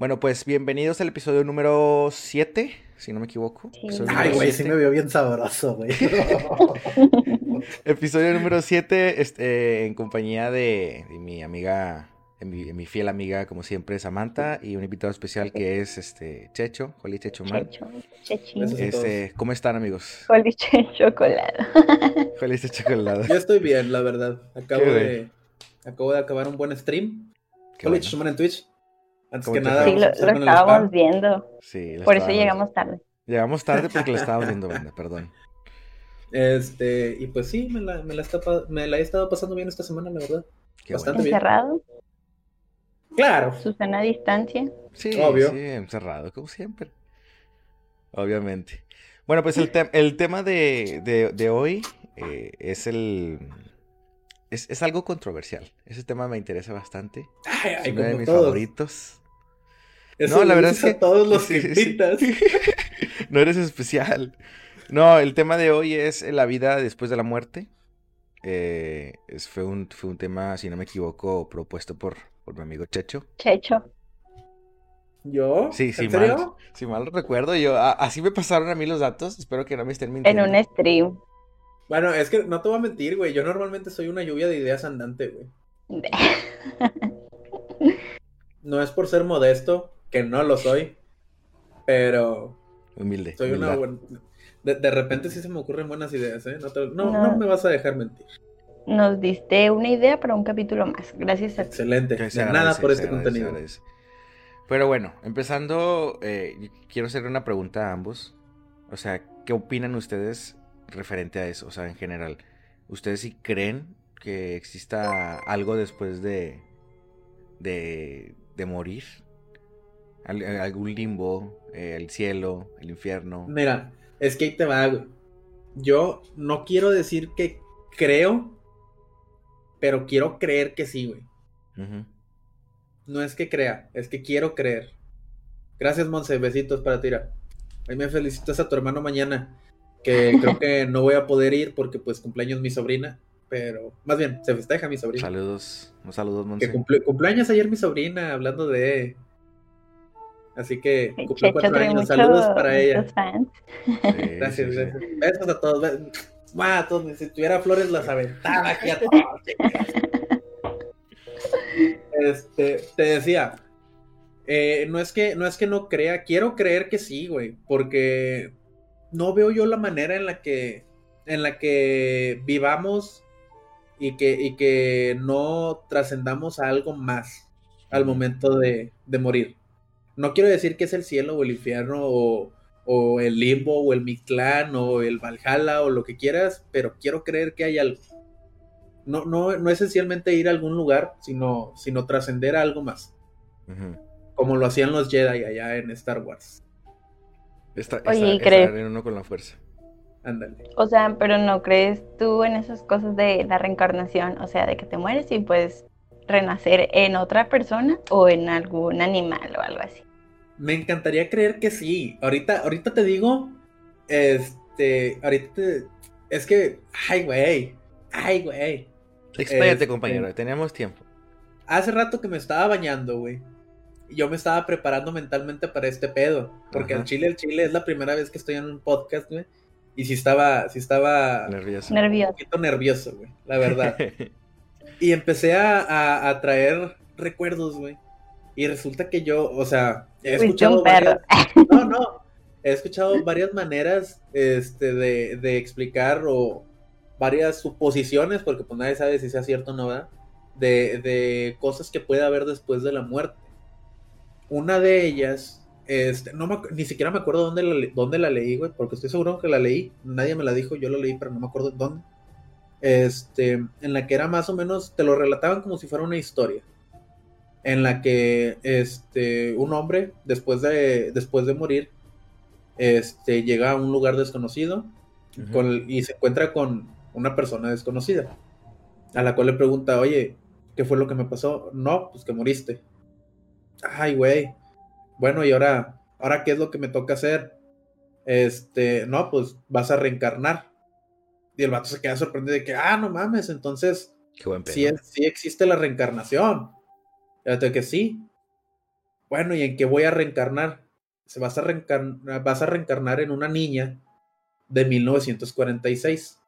Bueno, pues bienvenidos al episodio número 7, si no me equivoco. Ay, güey, sí me vio bien sabroso, güey. episodio número 7, este, en compañía de, mi amiga, mi, fiel amiga, como siempre, Samantha, y un invitado especial que es este Checho, Joli Checho Man. Checho, este, ¿Cómo están, amigos? Joli Checho Colado. Joli Checho Colado. Yo estoy bien, la verdad. Acabo de, acabo de acabar un buen stream. Joli Checho Man en Twitch. Antes que nada, sí, lo, estábamos viendo. Sí, Por eso llegamos tarde. Llegamos tarde porque lo estábamos viendo, banda, perdón. Este, y pues sí, me la, me la, me la he estado pasando bien esta semana, la verdad. Bastante ¿Encerrado? bien. Claro. Susana a distancia. Sí, Obvio. sí, encerrado, como siempre. Obviamente. Bueno, pues el, el tema de, de, de hoy eh, es el es, es, algo controversial. Ese tema me interesa bastante. Ay, es uno de mis todos. favoritos. Eso no, la verdad es que todos los que invitas. no eres especial. No, el tema de hoy es la vida después de la muerte. Eh, es, fue, un, fue un tema, si no me equivoco, propuesto por, por mi amigo Checho. Checho. ¿Yo? Sí, sí, mal, si mal recuerdo. Yo, así me pasaron a mí los datos. Espero que no me estén mintiendo. En un stream. Bueno, es que no te voy a mentir, güey. Yo normalmente soy una lluvia de ideas andante, güey. no es por ser modesto, que no lo soy, pero... Humilde. Soy una buena... De, repente sí se me ocurren buenas ideas, ¿eh? No, no, me vas a dejar mentir. Nos diste una idea para un capítulo más. Gracias a ti. Excelente. nada por este contenido. Pero bueno, empezando, eh, quiero hacerle una pregunta a ambos. O sea, ¿qué opinan ustedes referente a eso? O sea, en general, ¿ustedes sí creen que exista algo después de, de, de morir? Algún limbo, eh, el cielo, el infierno. Mira, es que ahí te va, güey. Yo no quiero decir que creo, pero quiero creer que sí, güey. No es que crea, es que quiero creer. Gracias, Monse. Besitos para ti. Ahí me felicitas a tu hermano mañana. Que creo que no voy a poder ir porque, pues, cumpleaños mi sobrina. Pero, más bien, se festeja mi sobrina. Saludos, un saludos, Monse. Que cumpleaños ayer mi sobrina, hablando de Así que cumple cuatro años. Saludos para ella. gracias, gracias. Besos a todos. a todos. Si tuviera flores las aventaba aquí a todos. este, te decía, eh, no es que no es que no crea, quiero creer que sí, güey, porque no veo yo la manera en la que en la que vivamos y que, y que no trascendamos a algo más al momento de, de morir. No quiero decir que es el cielo o el infierno o, el limbo o el Mictlán o el Valhalla o lo que quieras, pero quiero creer que hay algo. No, no, no esencialmente ir a algún lugar, sino, sino trascender a algo más. Como lo hacían los Jedi allá en Star Wars. Oye, ¿crees? uno con la fuerza. Ándale. O sea, pero no crees tú en esas cosas de la reencarnación, o sea, de que te mueres y puedes renacer en otra persona o en algún animal o algo así. Me encantaría creer que sí. Ahorita, ahorita te digo, este, ahorita te, es que, ay, güey, ay, güey. Expláyate, este, compañero, teníamos tiempo. Hace rato que me estaba bañando, güey. Yo me estaba preparando mentalmente para este pedo. Porque el chile, el chile es la primera vez que estoy en un podcast, güey. Y si estaba, si estaba nervioso. Nervioso. Un poquito nervioso, güey, la verdad. Y empecé a, traer recuerdos, güey. Y resulta que yo, o sea, he escuchado varias, no, no, he escuchado varias maneras este, de, de, explicar o varias suposiciones, porque pues nadie sabe si sea cierto o no, ¿verdad? De, de cosas que puede haber después de la muerte. Una de ellas, este, no ni siquiera me acuerdo dónde la, dónde la leí, güey, porque estoy seguro que la leí. Nadie me la dijo, yo la leí, pero no me acuerdo dónde este, en la que era más o menos, te lo relataban como si fuera una historia, en la que este, un hombre, después de, después de morir, este, llega a un lugar desconocido y se encuentra con una persona desconocida, a la cual le pregunta, oye, ¿qué fue lo que me pasó? No, pues que moriste. Ay, güey. Bueno, y ahora, ahora qué es lo que me toca hacer? Este, no, pues vas a reencarnar. Y el vato se queda sorprendido de que, ah, no mames, entonces sí, sí, existe la reencarnación. Fíjate que sí. bueno, ¿y en qué voy a reencarnar? Se vas a reencarnar, vas a reencarnar en una niña de 1946.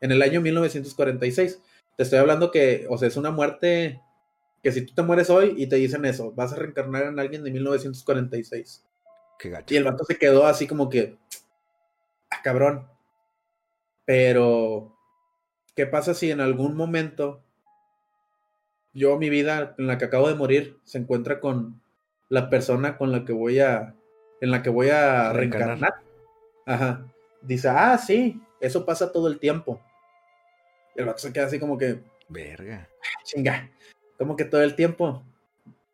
En el año 1946. Te estoy hablando que, o sea, es una muerte que si tú te mueres hoy y te dicen eso, vas a reencarnar en alguien de 1946. Qué gacho. Y el vato se quedó así como que, ah, cabrón. Pero, ¿qué pasa si en algún momento yo, mi vida en la que acabo de morir, se encuentra con la persona con la que voy a, en la que voy a reencarnar? Ajá. Dice, ah, sí, eso pasa todo el tiempo. El vato se queda así como que, Verga. chinga, como que todo el tiempo.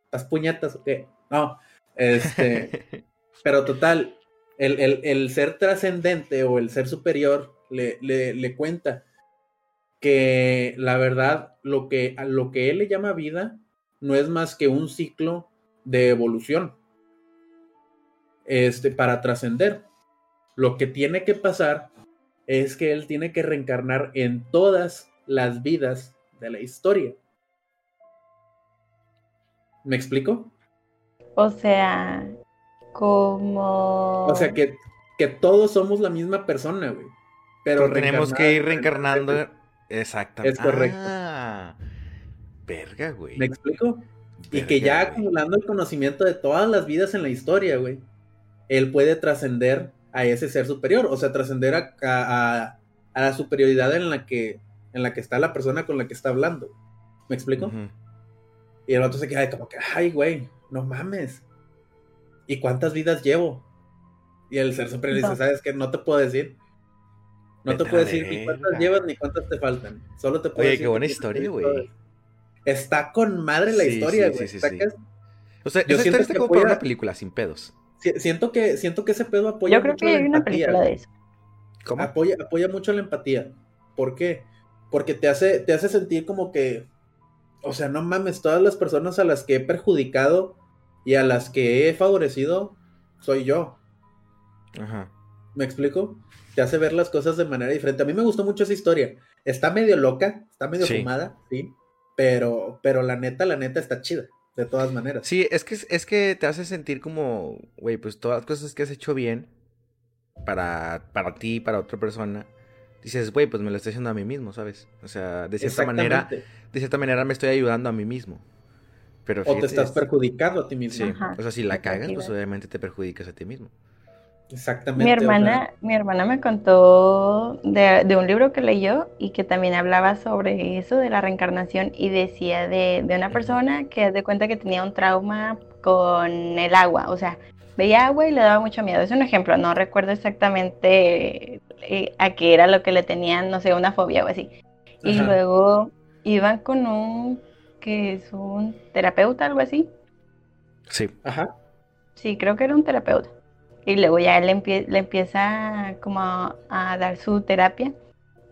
¿Estás puñetas o qué? No, este, pero total, el, el, el ser trascendente o el ser superior le, le, le, cuenta que la verdad, lo que, lo que él le llama vida no es más que un ciclo de evolución este, para trascender. Lo que tiene que pasar es que él tiene que reencarnar en todas las vidas de la historia. ¿Me explico? O sea, como... O sea, que, que todos somos la misma persona, güey. Pero, tenemos que ir reencarnando. Exactamente. Es correcto. Ah, verga, güey. ¿Me explico? Verga, y que ya güey. acumulando el conocimiento de todas las vidas en la historia, güey, él puede trascender a ese ser superior, o sea, trascender a, a, a, la superioridad en la que en la que está la persona con la que está hablando. ¿Me explico? Uh -huh. Y el otro se queda como que, ay, güey, no mames. ¿Y cuántas vidas llevo? Y el ser superior dice, ¿sabes qué? No te puedo decir. No te puedo decir ni cuántas llevas ni cuántas te faltan. Solo te puedo Oye, decir. qué buena historia, güey. Está con madre la sí, historia, güey. Sí, sí, o sea, yo siento que como para una película sin pedos. Siento que, siento que ese pedo apoya Yo creo mucho que la hay una empatía, película de eso. ¿Cómo? Apoya, apoya mucho la empatía. ¿Por qué? Porque te hace, te hace sentir como que, o sea, no mames, todas las personas a las que he perjudicado y a las que he favorecido, soy yo. Ajá. ¿Me explico? Te hace ver las cosas de manera diferente. A mí me gustó mucho esa historia. Está medio loca, está medio Sí. fumada, sí. Pero, pero la neta, la neta está chida. De todas maneras. Sí, es que, es que te hace sentir como, güey, pues todas las cosas que has hecho bien para, para ti, para otra persona, dices, güey, pues me lo estoy haciendo a mí mismo, ¿sabes? O sea, de cierta manera, de cierta manera me estoy ayudando a mí mismo. Pero O te estás es- perjudicando a ti mismo. Sí, Ajá, o sea, si la cagas, pues obviamente te perjudicas a ti mismo. Exactamente. Mi hermana, mi hermana me contó de, de un libro que leyó y que también hablaba sobre eso de la reencarnación y decía de, de una persona que de cuenta que tenía un trauma con el agua, o sea, veía agua y le daba mucho miedo. Es un ejemplo, no recuerdo exactamente eh, a qué era lo que le tenían, no sé, una fobia o así. Y Ajá. luego iban con un, que es un terapeuta, algo así. Sí. Ajá. Sí, creo que era un terapeuta. Y luego ya empie- le empieza como a, a dar su terapia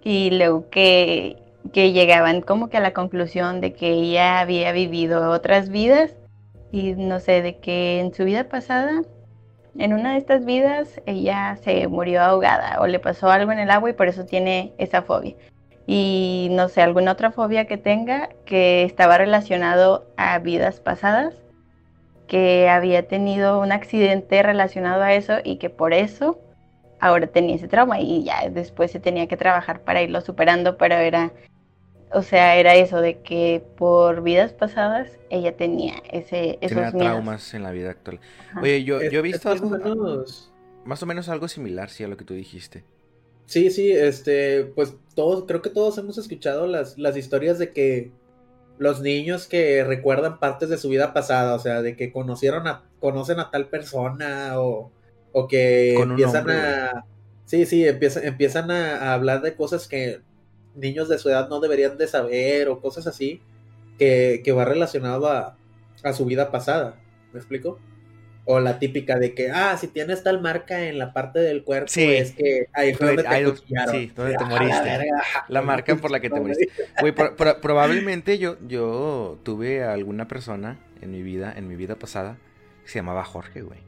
y luego que, que llegaban como que a la conclusión de que ella había vivido otras vidas y no sé, de que en su vida pasada, en una de estas vidas, ella se murió ahogada o le pasó algo en el agua y por eso tiene esa fobia. Y no sé, alguna otra fobia que tenga que estaba relacionado a vidas pasadas que había tenido un accidente relacionado a eso y que por eso ahora tenía ese trauma y ya después se tenía que trabajar para irlo superando, pero era, o sea, era eso de que por vidas pasadas ella tenía ese, esos Tenía miedos. traumas en la vida actual. Ajá. Oye, yo, yo he es visto más o algo, menos- más o menos algo similar, sí, a lo que tú dijiste. Sí, sí, este, pues todos, creo que todos hemos escuchado las, las historias de que los niños que recuerdan partes de su vida pasada, o sea, de que conocieron a, conocen a tal persona o, o que Con empiezan a, sí, sí, empiezan, empiezan a, a hablar de cosas que niños de su edad no deberían de saber o cosas así que, que va relacionado a, a su vida pasada, ¿me explico? O la típica de que, ah, si tienes tal marca en la parte del cuerpo, Sí. es que ahí fue donde te Ahí- acuchillaron. sí, donde te Ah, moriste. la marca por la que te moriste. Güey, pro- pro- probablemente yo, yo tuve a alguna persona en mi vida, en mi vida pasada, que se llamaba Jorge, güey.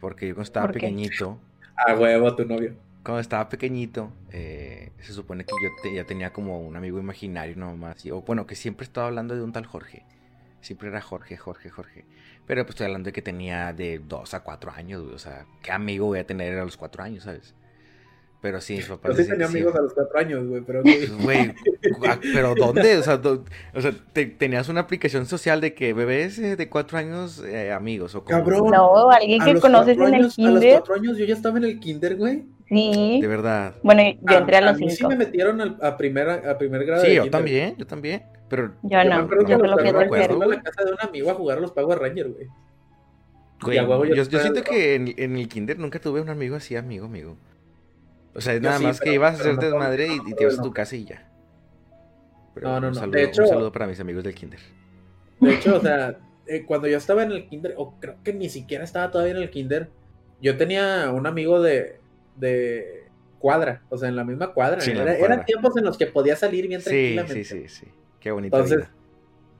Porque yo cuando estaba pequeñito, A huevo, tu novio. cuando estaba pequeñito, eh, se supone que yo te- ya tenía como un amigo imaginario nomás. y- O bueno, que siempre estaba hablando de un tal Jorge. Siempre era Jorge, Jorge, Jorge. Pero pues estoy hablando de que tenía de 2 a 4 años, güey. O sea, ¿qué amigo voy a tener a los 4 años, sabes? Pero sí, mis papás. Yo sí tenía amigos a los 4 años, güey, pero. Güey, ¿pero dónde? O sea, o sea tenías una aplicación social de que bebés eh, de 4 años eh, amigos o como... Cabrón. No, alguien que conoces en el kinder. A los 4 años yo ya estaba en el kinder, güey. Sí. De verdad. Bueno, yo entré a, los 5. A mí sí me metieron a, primera, a primer grado. Sí, yo también, yo también. Pero yo no, yo, yo solo fui a la casa de un amigo a jugar a los Power Rangers, güey. Güey, yo, yo, siento que en, en, el kinder nunca tuve un amigo así, amigo, amigo. O sea, nada más que ibas a hacer desmadre y, te ibas a tu casa y ya. no, no, no. de hecho, un saludo para mis amigos del kinder. De hecho, o sea, eh, cuando yo estaba en el kinder, o creo que ni siquiera estaba todavía en el kinder, yo tenía un amigo de, de cuadra, o sea, en la misma cuadra. Eran tiempos en los que podía salir bien tranquilamente. Sí, sí, sí. Qué bonito. Entonces,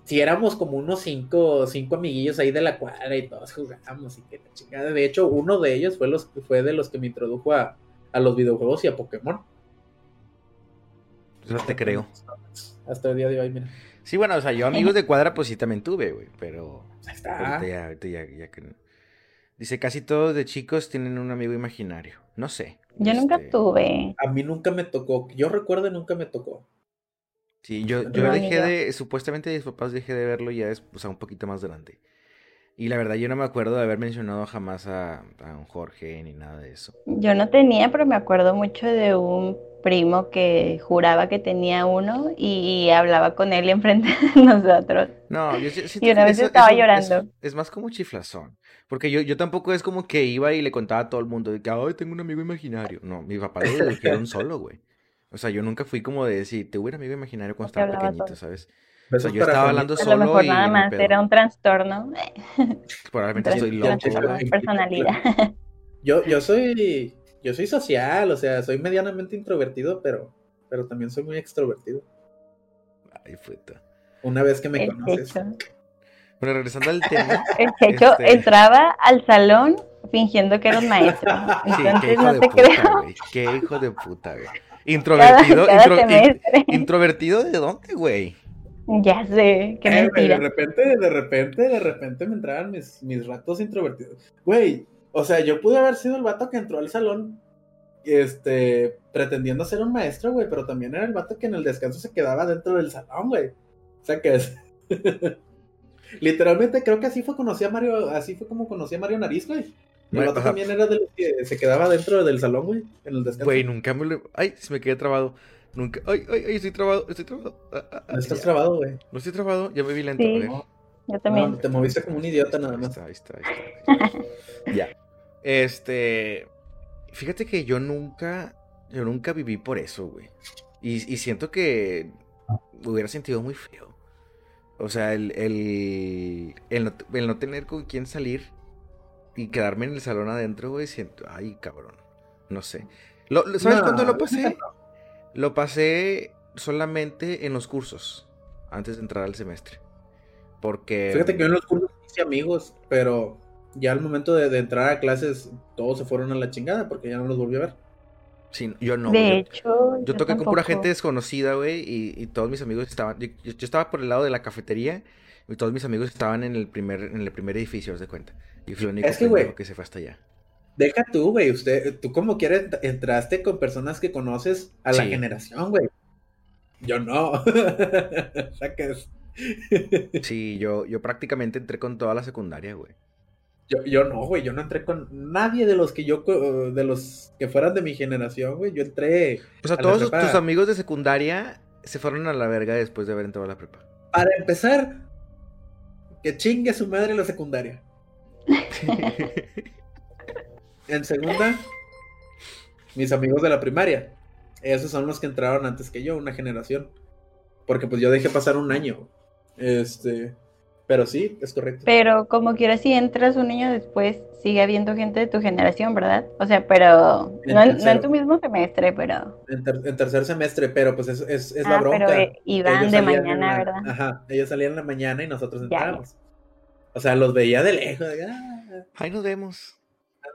si éramos como unos cinco, cinco amiguillos ahí de la cuadra y todos jugábamos y que la chingada. De hecho, uno de ellos fue, los, fue de los que me introdujo a, a los videojuegos y a Pokémon. Eso te creo. Hasta el día de hoy, mira. Sí, bueno, o sea, yo amigos de cuadra pues sí también tuve, güey, pero... Ahí está. Ya, ya, ya, Dice, casi todos de chicos tienen un amigo imaginario. No sé. Yo nunca este, tuve. A mí nunca me tocó. Yo recuerdo nunca me tocó. Sí, yo, yo dejé de, supuestamente mis papás dejé de verlo ya es, o sea, un poquito más grande. Y la verdad yo no me acuerdo de haber mencionado jamás a, un Jorge ni nada de eso. Yo no tenía, pero me acuerdo mucho de un primo que juraba que tenía uno y hablaba con él enfrente de nosotros. No, yo, sí Y una vez estaba llorando. Es, más como chiflazón. Porque yo, yo tampoco es como que iba y le contaba a todo el mundo de que, ay, tengo un amigo imaginario. No, mi papá lo dijeron solo, güey. O sea, yo nunca fui como de decir, te un amigo imaginario cuando estaba pequeñito, ¿sabes? O sea, yo estaba hablando solo. A lo mejor nada más, era un trastorno. Probablemente estoy loco. personalidad. Yo, yo soy. Yo soy social, o sea, soy medianamente introvertido, pero, pero también soy muy extrovertido. Ay, puta. Una vez que me conoces. Bueno, regresando al tema. El Checho este entraba al salón fingiendo que era un maestro. Entonces qué hijo no de te puta, creo. Güey. Qué hijo de puta, güey. Introvertido, Cada- cada intro- in- semestre. introvertido de dónde, güey? Ya sé, qué Eh, güey, mentira. de repente, de repente, de repente me entraban mis, mis ratos introvertidos. Güey, o sea, yo pude haber sido el vato que entró al salón, este, pretendiendo ser un maestro, güey, pero también era el vato que en el descanso se quedaba dentro del salón, güey. O sea que es... Literalmente creo que así fue conocí a Mario, así fue como conocí a Mario Nariz, güey. El Bueno, vato ajá. también era de los que se quedaba dentro del salón, güey, en el descanso. Güey, nunca me lo... Ay, se me quedé trabado. Nunca... Ay, ay, ay, estoy trabado, estoy trabado. Ah, ah, ah, No estás ya. trabado, güey. No estoy trabado, ya me vi lento. Sí. ver. Yo también. No, te moviste como un idiota nada Ahí más. está, ahí está, ahí está, ahí está. ya. Este. Fíjate que yo nunca. Yo nunca viví por eso, güey. Y, y siento que me hubiera sentido muy feo. O sea, el, el, el, no, el no tener con quién salir y quedarme en el salón adentro, güey, siento. Ay, cabrón. No sé. Lo- ¿Sabes No, cuándo lo pasé? neta Lo pasé solamente en los cursos. Antes de entrar al semestre. Porque. Fíjate que yo en los cursos hice amigos, pero ya al momento de, de entrar a clases, todos se fueron a la chingada porque ya no los volví a ver. Sí, yo no. de güey. hecho, Yo toqué con pura tampoco. gente desconocida, güey, y, y todos mis amigos estaban. Yo, yo- yo estaba por el lado de la cafetería y todos mis amigos estaban en el primer, en el primer edificio, haz de cuenta. Y fui el único Es que, pendejo que se fue hasta allá. Deja tú, güey, usted, tú como quieres ent- entraste con personas que conoces a la Sí. generación, güey. Yo no. o sea que es- Sí, yo, yo prácticamente entré con toda la secundaria, güey. yo, yo no, güey, yo no entré con nadie de los que yo, de los que fueran de mi generación, güey. Yo entré, O sea, A todos tus amigos de secundaria se fueron a la verga después de haber entrado a la prepa. para empezar, que chingue su madre la secundaria. En segunda, mis amigos de la primaria. Esos son los que entraron antes que yo, una generación. Porque pues yo dejé pasar un año. Este, pero sí, es correcto. Pero como quieras, si entras un año después, sigue habiendo gente de tu generación, ¿verdad? O sea, pero En no, en- no en tu mismo semestre, pero... En, ter- en tercer semestre, pero pues es, es, es la Ah, bronca. pero eh, iban Ellos de mañana, la- ¿verdad? Ajá, ellos salían en la mañana y nosotros Ya, ya. entrábamos. O sea, los veía de lejos. de, ah, Ahí nos vemos.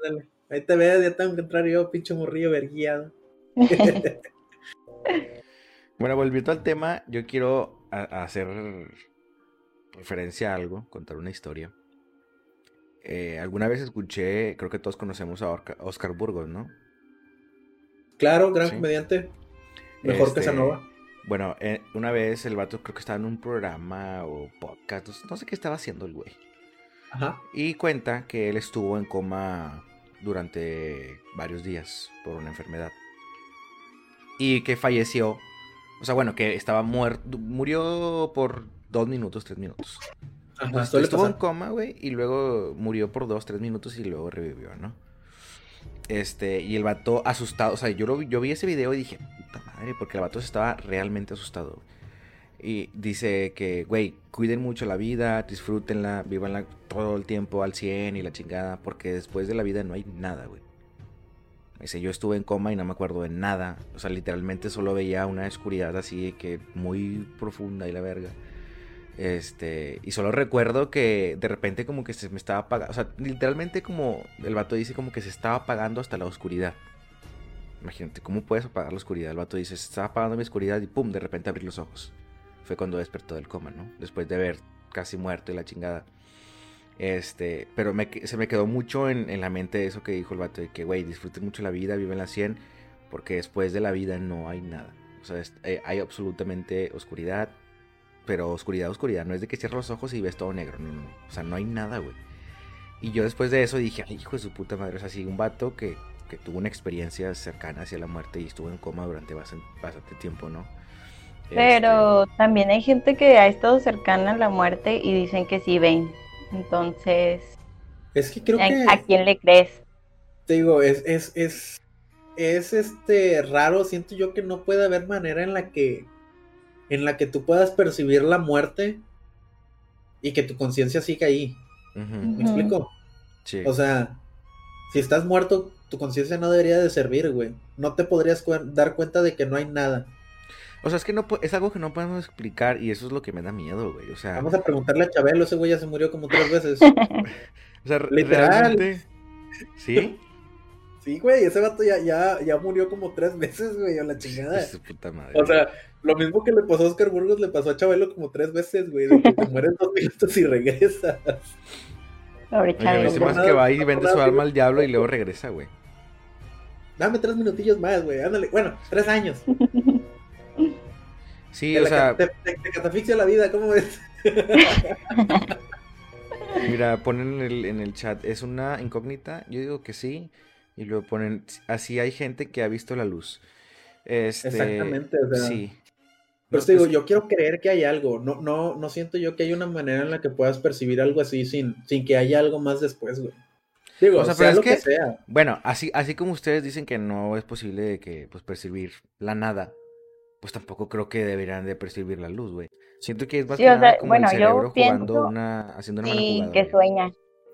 ándale. Ahí te ves, ya tengo que entrar yo, pinche morrillo verguiado. Bueno, volviendo al tema, yo quiero hacer referencia a algo, contar una historia. Eh, alguna vez escuché, creo que todos conocemos a Oscar Burgos, ¿no? Claro, gran comediante. Mejor que este, Sanova. Bueno, eh, una vez el vato creo que estaba en un programa o podcast, no sé qué estaba haciendo el güey. Ajá. Y cuenta que él estuvo en coma durante varios días por una enfermedad. Y que falleció. O sea, bueno, que estaba muerto. Murió por dos minutos, tres minutos. Ajá, estuvo en coma, güey, y luego murió por dos, tres minutos y luego revivió, ¿no? Este, y el vato asustado, o sea, yo, yo vi ese video y dije, puta madre, porque el vato estaba realmente asustado. Y dice que, güey, cuiden mucho la vida, disfrútenla, vivanla todo el tiempo al 100 y la chingada, porque después de la vida no hay nada, güey. Dice, yo estuve en coma y no me acuerdo de nada. O sea, literalmente solo veía una oscuridad así que muy profunda y la verga. Este, y solo recuerdo que de repente como que se me estaba apagando, o sea, literalmente como el vato dice como que se estaba apagando hasta la oscuridad. Imagínate, ¿cómo puedes apagar la oscuridad? El vato dice, se estaba apagando mi oscuridad y pum, de repente abrí los ojos. Fue cuando despertó del coma, ¿no? Después de haber casi muerto y la chingada. Este, pero se me quedó mucho en, la mente eso que dijo el vato, de que, güey, disfruten mucho la vida, viven la 100, porque después de la vida no hay nada. O sea, eh, hay absolutamente oscuridad, pero oscuridad, oscuridad. No es de que cierras los ojos y ves todo negro. No, no. O sea, no hay nada, güey. Y yo después de eso dije, ay, hijo de su puta madre. O sea, sí, un vato que, que tuvo una experiencia cercana hacia la muerte y estuvo en coma durante bastante, tiempo, ¿no? Pero este, también hay gente que ha estado cercana a la muerte y dicen que sí ven. Entonces. Es que creo que. ¿A quién le crees? Te digo, es, es, es, es este raro. Siento yo que no puede haber manera en la que en la que tú puedas percibir la muerte y que tu conciencia siga ahí. ¿Me explico? Sí. O sea, si estás muerto, tu conciencia no debería de servir, güey. No te podrías dar cuenta de que no hay nada. O sea, es que no es algo que no podemos explicar y eso es lo que me da miedo, güey. O sea, vamos a preguntarle a Chabelo, ese güey ya se murió como tres veces. o sea, literalmente. ¿Sí? Sí, güey, ese vato ya, ya, ya murió como tres veces, güey, a la chingada. Su puta madre. O sea, lo mismo que le pasó a Oscar Burgos le pasó a Chabelo como tres veces, güey, de que te mueres dos minutos y regresas. Chabelo. Dice más que va y vende su alma al diablo y luego regresa, güey. Dame tres minutillos más, güey, ándale. Bueno, tres años. Sí, o sea... Te, catafixia la vida, ¿cómo ves? Mira, ponen en el, en el chat, ¿es una incógnita? Yo digo que sí. Y luego ponen, así hay gente que ha visto la luz. Este, Exactamente, o sea, sí. Pero te digo, yo quiero creer que hay algo. No, no, no siento yo que hay una manera en la que puedas percibir algo así sin, sin que haya algo más después, güey. Digo, o sea, lo que, sea. Bueno, así, así como ustedes dicen que no es posible que pues percibir la nada, pues tampoco creo que deberían de percibir la luz, güey. Siento que es más como bueno, el cerebro jugando una, haciendo una sí, que sueña.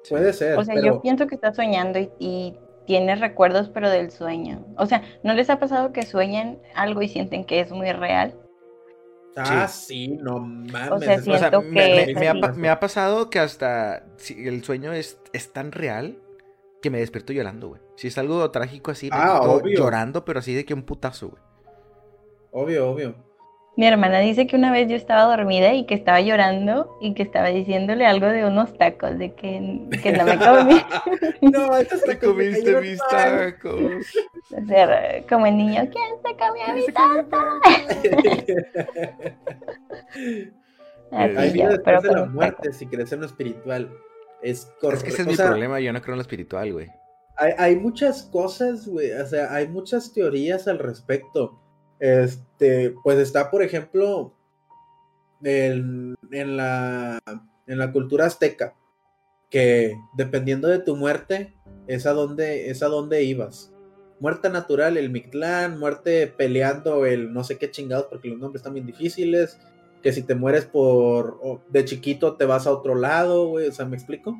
Puede ser. O sea, yo pienso que está soñando y tienes recuerdos pero del sueño. O sea, ¿no les ha pasado que sueñen algo y sienten que es muy real? Ah, sí, no mames. O sea, me, ha, pasado que hasta si el sueño es, es tan real que me despierto llorando, güey. Si es algo trágico así, me ah, llorando, pero así de que un putazo, güey. Obvio, obvio. Mi hermana dice que una vez yo estaba dormida y que estaba llorando y que estaba diciéndole algo de unos tacos, de que, que no me comí. no, estos te comiste mis tacos. O sea, como el niño, ¿quién se comió mi taco? Hay vida después de la muerte si crees en lo espiritual. Es correcto. Es que ese es mi problema, yo no creo en lo espiritual, güey. Hay, hay muchas cosas, güey, o sea, hay muchas teorías al respecto. Este, pues está, por ejemplo, en, la, en la cultura azteca, que dependiendo de tu muerte, es a donde, es a donde ibas. Muerte natural, el Mictlán, muerte peleando, el no sé qué chingados, porque los nombres están bien difíciles. Que si te mueres por de chiquito te vas a otro lado, güey. O sea, ¿me explico?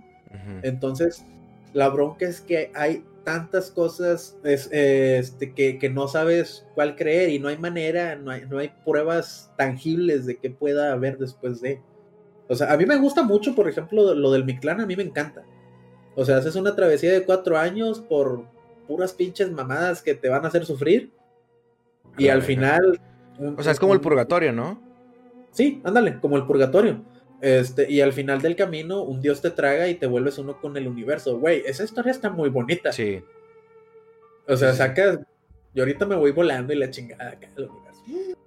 Entonces, la bronca es que hay tantas cosas este, que, no sabes cuál creer y no hay manera, no hay, no hay pruebas tangibles de que pueda haber después de. O sea, a mí me gusta mucho, por ejemplo, lo del Mictlán, a mí me encanta. O sea, haces una travesía de cuatro años por puras pinches mamadas que te van a hacer sufrir. Y al final... O sea, es como el purgatorio, ¿no? Sí, ándale, como el purgatorio. Este, y al final del camino, un dios te traga y te vuelves uno con el universo. Güey, esa historia está muy bonita. Sí. O sea, sacas. Yo ahorita me voy volando y la chingada acá del universo.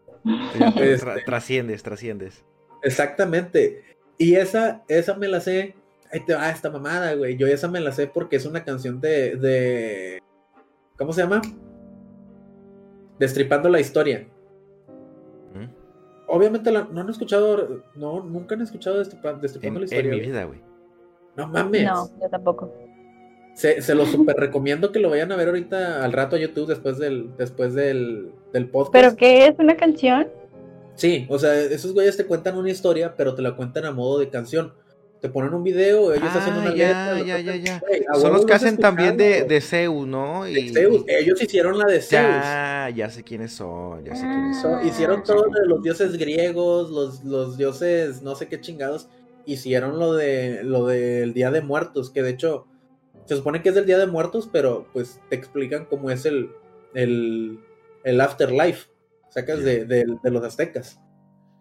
Este, trasciendes, trasciendes. Exactamente. Y esa, esa me la sé. Ahí te va esta mamada, güey. Yo esa me la sé porque es una canción de. de ¿Cómo se llama? Destripando la historia. Obviamente no han escuchado. No, nunca han escuchado Destripando la historia. En mi vida, güey. No mames. No, yo tampoco. Se, se lo super recomiendo que lo vayan a ver ahorita al rato a YouTube después del, después del, del podcast. ¿Pero qué es una canción? Sí, o sea, esos güeyes te cuentan una historia, pero te la cuentan a modo de canción. Te ponen un video, ellos hacen una ah, ya, letra. Ya, ya, ya, Son los que hacen también de, de, Zeus, ¿no? Y, Zeus. Ellos hicieron la de Zeus. Ya, ya sé quiénes son, ya sé quiénes son. Ah, hicieron todo de los dioses griegos, los, los dioses no sé qué chingados. Hicieron lo de lo del Día de Muertos, que de hecho se supone que es del Día de Muertos, pero pues te explican cómo es el, el, el afterlife. Sacas de, de, de los aztecas.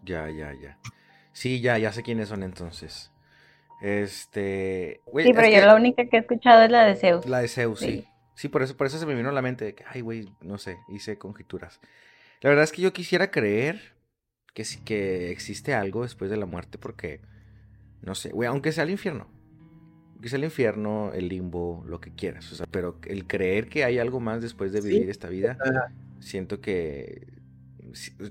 Ya, ya, ya. Sí, ya, ya sé quiénes son entonces. Este. sí, pero yo la única que he escuchado es la de Zeus. La de Zeus, sí. sí. por eso, por eso se me vino a la mente de que, ay, güey, no sé, hice conjeturas. La verdad es que yo quisiera creer que sí que existe algo después de la muerte, porque, no sé, güey, aunque sea el infierno. Aunque sea el infierno, el limbo, lo que quieras. O sea, pero el creer que hay algo más después de vivir esta vida, siento que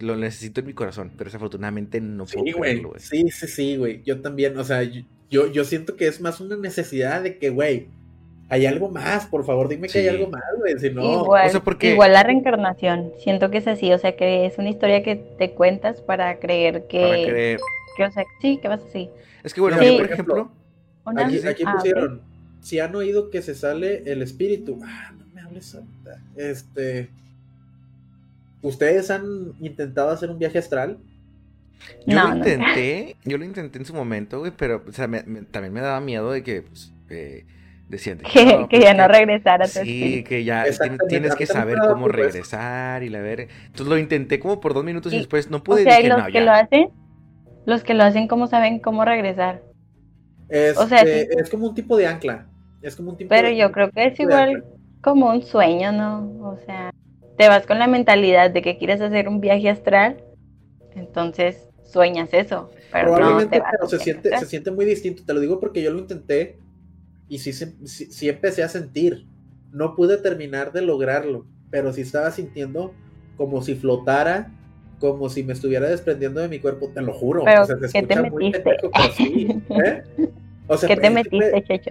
lo necesito en mi corazón, pero desafortunadamente no puedo sí, güey. Sí, sí, sí, güey. Yo también, o sea, yo, yo siento que es más una necesidad de que, güey, hay algo más, por favor, dime que hay algo más, güey, si no... Igual, igual la reencarnación, siento que es así, o sea, que es una historia que te cuentas para creer que... Para creer. Que, o sea, sí, que vas así. Es que, bueno, por ejemplo... Aquí, aquí ah, pusieron, si han oído que se sale el espíritu, ah, no me hables ahorita, este... ¿Ustedes han intentado hacer un viaje astral? Yo lo intenté, yo lo intenté en su momento, güey, pero también me daba miedo de que, pues, eh, decían que, que, pues ya no regresara. Sí, que ya tienes, que saber cómo regresar y la ver. Entonces lo intenté como por dos minutos y, después no pude. O sea, los que lo hacen, los que lo hacen, ¿cómo saben cómo regresar? Es, o sea, es como un tipo de ancla. Es como un tipo Pero yo creo que es igual como un sueño, ¿no? O sea, te vas con la mentalidad de que quieres hacer un viaje astral, entonces sueñas eso. Pero Probablemente, pero se siente, se siente muy distinto. Te lo digo porque yo lo intenté y sí, sí, empecé a sentir. No pude terminar de lograrlo, pero sí estaba sintiendo como si flotara, como si me estuviera desprendiendo de mi cuerpo, te lo juro. Pero, ¿qué te metiste? ¿eh? ¿Qué te metiste, Checho?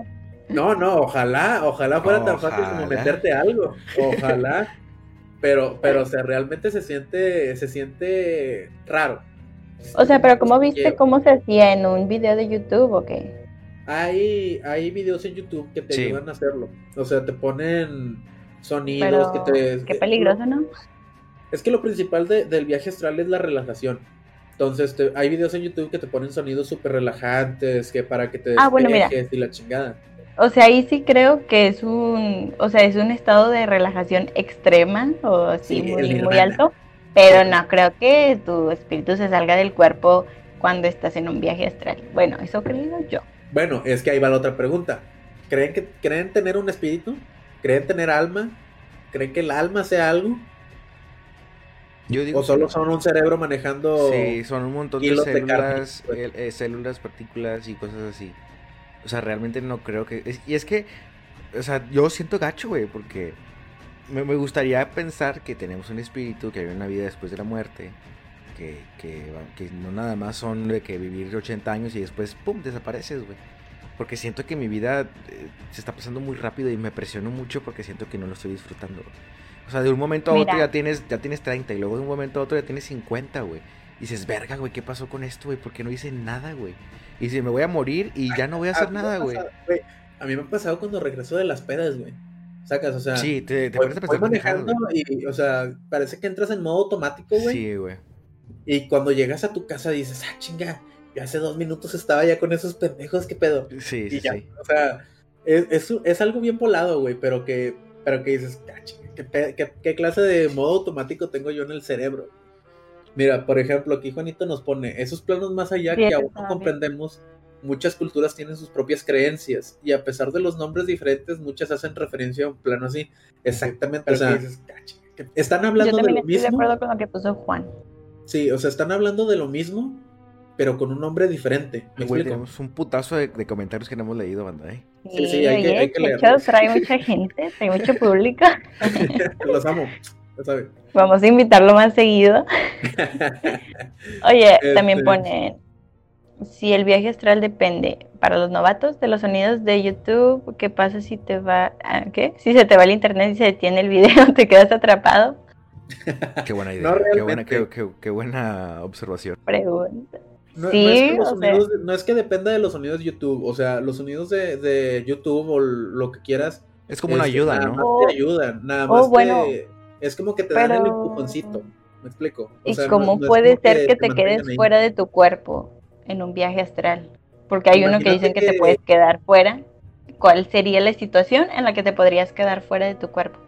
No, no, ojalá, ojalá fuera tan fácil como meterte algo. Ojalá. pero, pero, o sea, realmente se siente, se siente raro. O sea, pero ¿cómo viste cómo se hacía en un video de YouTube o qué? Hay, hay videos en YouTube que te ayudan a hacerlo. O sea, te ponen sonidos que te... Qué peligroso, ¿no? Es que lo principal del viaje astral es la relajación. Entonces, hay videos en YouTube que te ponen sonidos súper relajantes, que para que te ah, bueno, mira. y la chingada. O sea, ahí sí creo que es un, o sea, es un estado de relajación extrema o así muy, muy alto. Pero no creo que tu espíritu se salga del cuerpo cuando estás en un viaje astral. Bueno, eso creo yo. Bueno, es que ahí va la otra pregunta. ¿Creen que creen tener un espíritu? ¿Creen tener alma? ¿Creen que el alma sea algo? Yo digo ¿O solo son un cerebro manejando? Sí, son un montón de células, pues. eh, células, partículas y cosas así. O sea, realmente no creo que... y es que, o sea, yo siento gacho, güey, porque me, gustaría pensar que tenemos un espíritu, que hay una vida después de la muerte, que, que, no nada más son de que vivir 80 años y después, ¡pum!, desapareces, güey. Porque siento que mi vida eh, se está pasando muy rápido y me presiono mucho porque siento que no lo estoy disfrutando. O sea, de un momento a otro ya tienes, ya tienes 30 y luego de un momento a otro ya tienes 50, güey. Y dices, verga, güey, ¿qué pasó con esto, güey? ¿Por qué no hice nada, güey? Y si me voy a morir y ya no voy a hacer nada, güey. A mí me ha pasado cuando regreso de las pedas, güey. Sacas, o sea. Sí, te, te pones a manejando y, o sea, parece que entras en modo automático, güey. Sí, güey. Y cuando llegas a tu casa dices, ah, chinga, yo hace dos minutos estaba ya con esos pendejos, ¿qué pedo? Sí, sí, sí. O sea, es, es, algo bien volado, güey, pero que, pero que dices, ah, chinga, ¿qué, qué, clase de modo automático tengo yo en el cerebro? Mira, por ejemplo, aquí Juanito nos pone esos planos más allá que aún no comprendemos. Muchas culturas tienen sus propias creencias y a pesar de los nombres diferentes, muchas hacen referencia a un plano así. Exactamente. O sea, están hablando de lo mismo. Estoy de acuerdo con lo que puso Juan. Sí, o sea, están hablando de lo mismo, pero con un nombre diferente. ¿Me tenemos un putazo de, comentarios que no hemos leído, banda, ¿eh? Sí, sí, hay, que, hay que leerlos. Trae mucha gente, hay mucho público. Los amo, ya saben. Vamos a invitarlo más seguido. Oye, también este, pone si el viaje astral depende para los novatos de los sonidos de YouTube, ¿qué pasa si te va, ah, qué? Si se te va el internet y se detiene el video, te quedas atrapado. Qué buena idea, qué, buena, qué, buena observación. Pregunta. No, sí, no, es que dependa de los sonidos de YouTube, o sea, los sonidos de, YouTube o lo que quieras. Es como una ayuda, nada ¿no? Más te ayudan, nada más bueno, es como que te dan el empujoncito, ¿me explico? ¿Y cómo puede ser que, te, quedes fuera de tu cuerpo en un viaje astral? Porque hay uno que dicen que, que te puedes quedar fuera. ¿Cuál sería la situación en la que te podrías quedar fuera de tu cuerpo?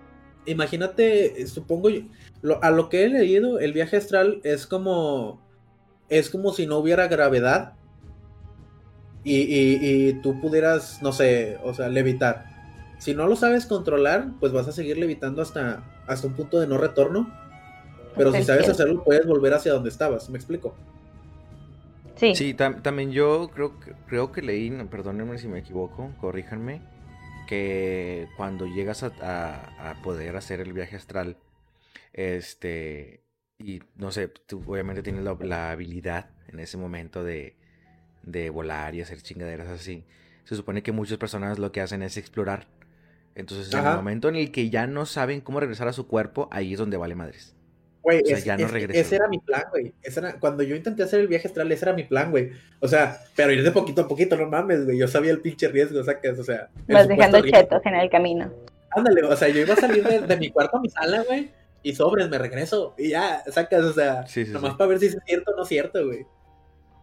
Imagínate, supongo, a lo que he leído, el viaje astral es como es como si no hubiera gravedad y, tú pudieras, no sé, o sea, levitar. Si no lo sabes controlar, pues vas a seguir levitando hasta, hasta un punto de no retorno. Pero si sabes hacerlo, puedes volver hacia donde estabas. ¿Me explico? Sí. Sí, también yo creo que, creo que leí, perdónenme si me equivoco, corríjanme, que cuando llegas a, a poder hacer el viaje astral, este, y no sé, tú obviamente tienes la, habilidad en ese momento de, de, volar y hacer chingaderas así. Se supone que muchas personas lo que hacen es explorar. Entonces, en el momento en el que ya no saben cómo regresar a su cuerpo, ahí es donde vale madres. Güey, ya no ese era mi plan, güey. Cuando yo intenté hacer el viaje astral, ese era mi plan, güey. O sea, pero ir de poquito a poquito, no mames, güey. Yo sabía el pinche riesgo, o sea, que, o sea. Vas dejando chetos en el camino. Ándale, o sea, yo iba a salir de, de mi cuarto a mi sala, güey y sobres, me regreso. Y ya, sacas, o sea, nomás para ver si es cierto o no es cierto, güey.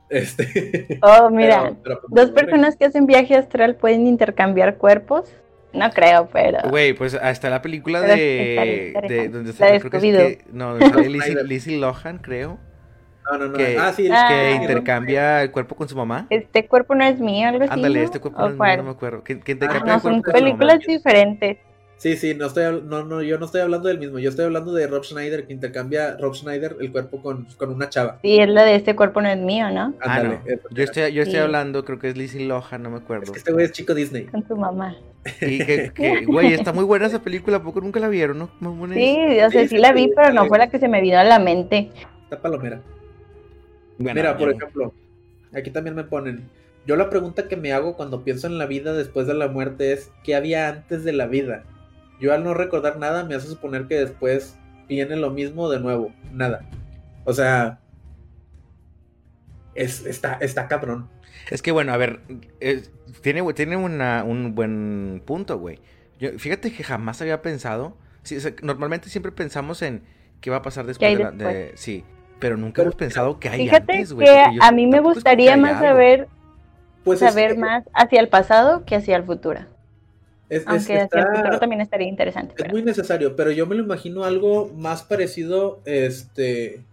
Este. Oh, mira, pues, dos personas que hacen viaje astral pueden intercambiar cuerpos. No creo, pero. Güey, pues hasta la película de. de donde está, creo que, no, donde Lizzie, Lizzie, Lohan, creo. No, no, no. Que, ah, sí, ah, que intercambia el cuerpo con su mamá. Este cuerpo no es mío, algo así. Ándale, este cuerpo no es mío, no me acuerdo. Que, que intercambia ah, no, son películas diferentes. Sí, sí, no estoy no, no, yo no estoy hablando del mismo, yo estoy hablando de Rob Schneider, que intercambia Rob Schneider el cuerpo con, con una chava. Sí, es la de este cuerpo no es mío, ¿no? Ah, no. Yo estoy, yo estoy hablando, creo que es Lizzie Lohan, no me acuerdo. Es que este güey es chico Disney. Con su mamá. Y que, güey, está muy buena esa película, poco nunca la vieron, ¿no? Sí, o sea, sí, la vi, pero no fue la que se me vino a la mente. Está palomera. Mira, por ejemplo, aquí también me ponen, yo la pregunta que me hago cuando pienso en la vida después de la muerte es, ¿qué había antes de la vida? Yo al no recordar nada me hace suponer que después viene lo mismo de nuevo, nada. O sea, es, está, está cabrón. Es que bueno, a ver, tiene, tiene un buen punto, güey. fíjate que jamás había pensado, normalmente siempre pensamos en qué va a pasar después, de, Sí, pero nunca hemos pensado que hay antes, güey. Que a mí me gustaría más saber, pues saber más hacia el pasado que hacia el futuro. Aunque hacia el futuro también estaría interesante. Es muy necesario, pero yo me lo imagino algo más parecido, este,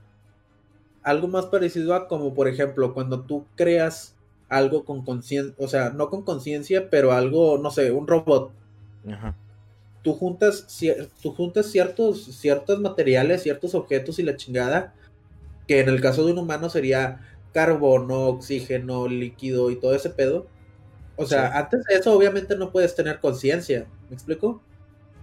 algo más parecido a como, por ejemplo, cuando tú creas algo con conciencia, o sea, no con conciencia, pero algo, no sé, un robot. Ajá. Tú juntas, tú juntas ciertos, ciertos materiales, ciertos objetos y la chingada, que en el caso de un humano sería carbono, oxígeno, líquido y todo ese pedo o sea, antes de eso obviamente no puedes tener conciencia, ¿me explico?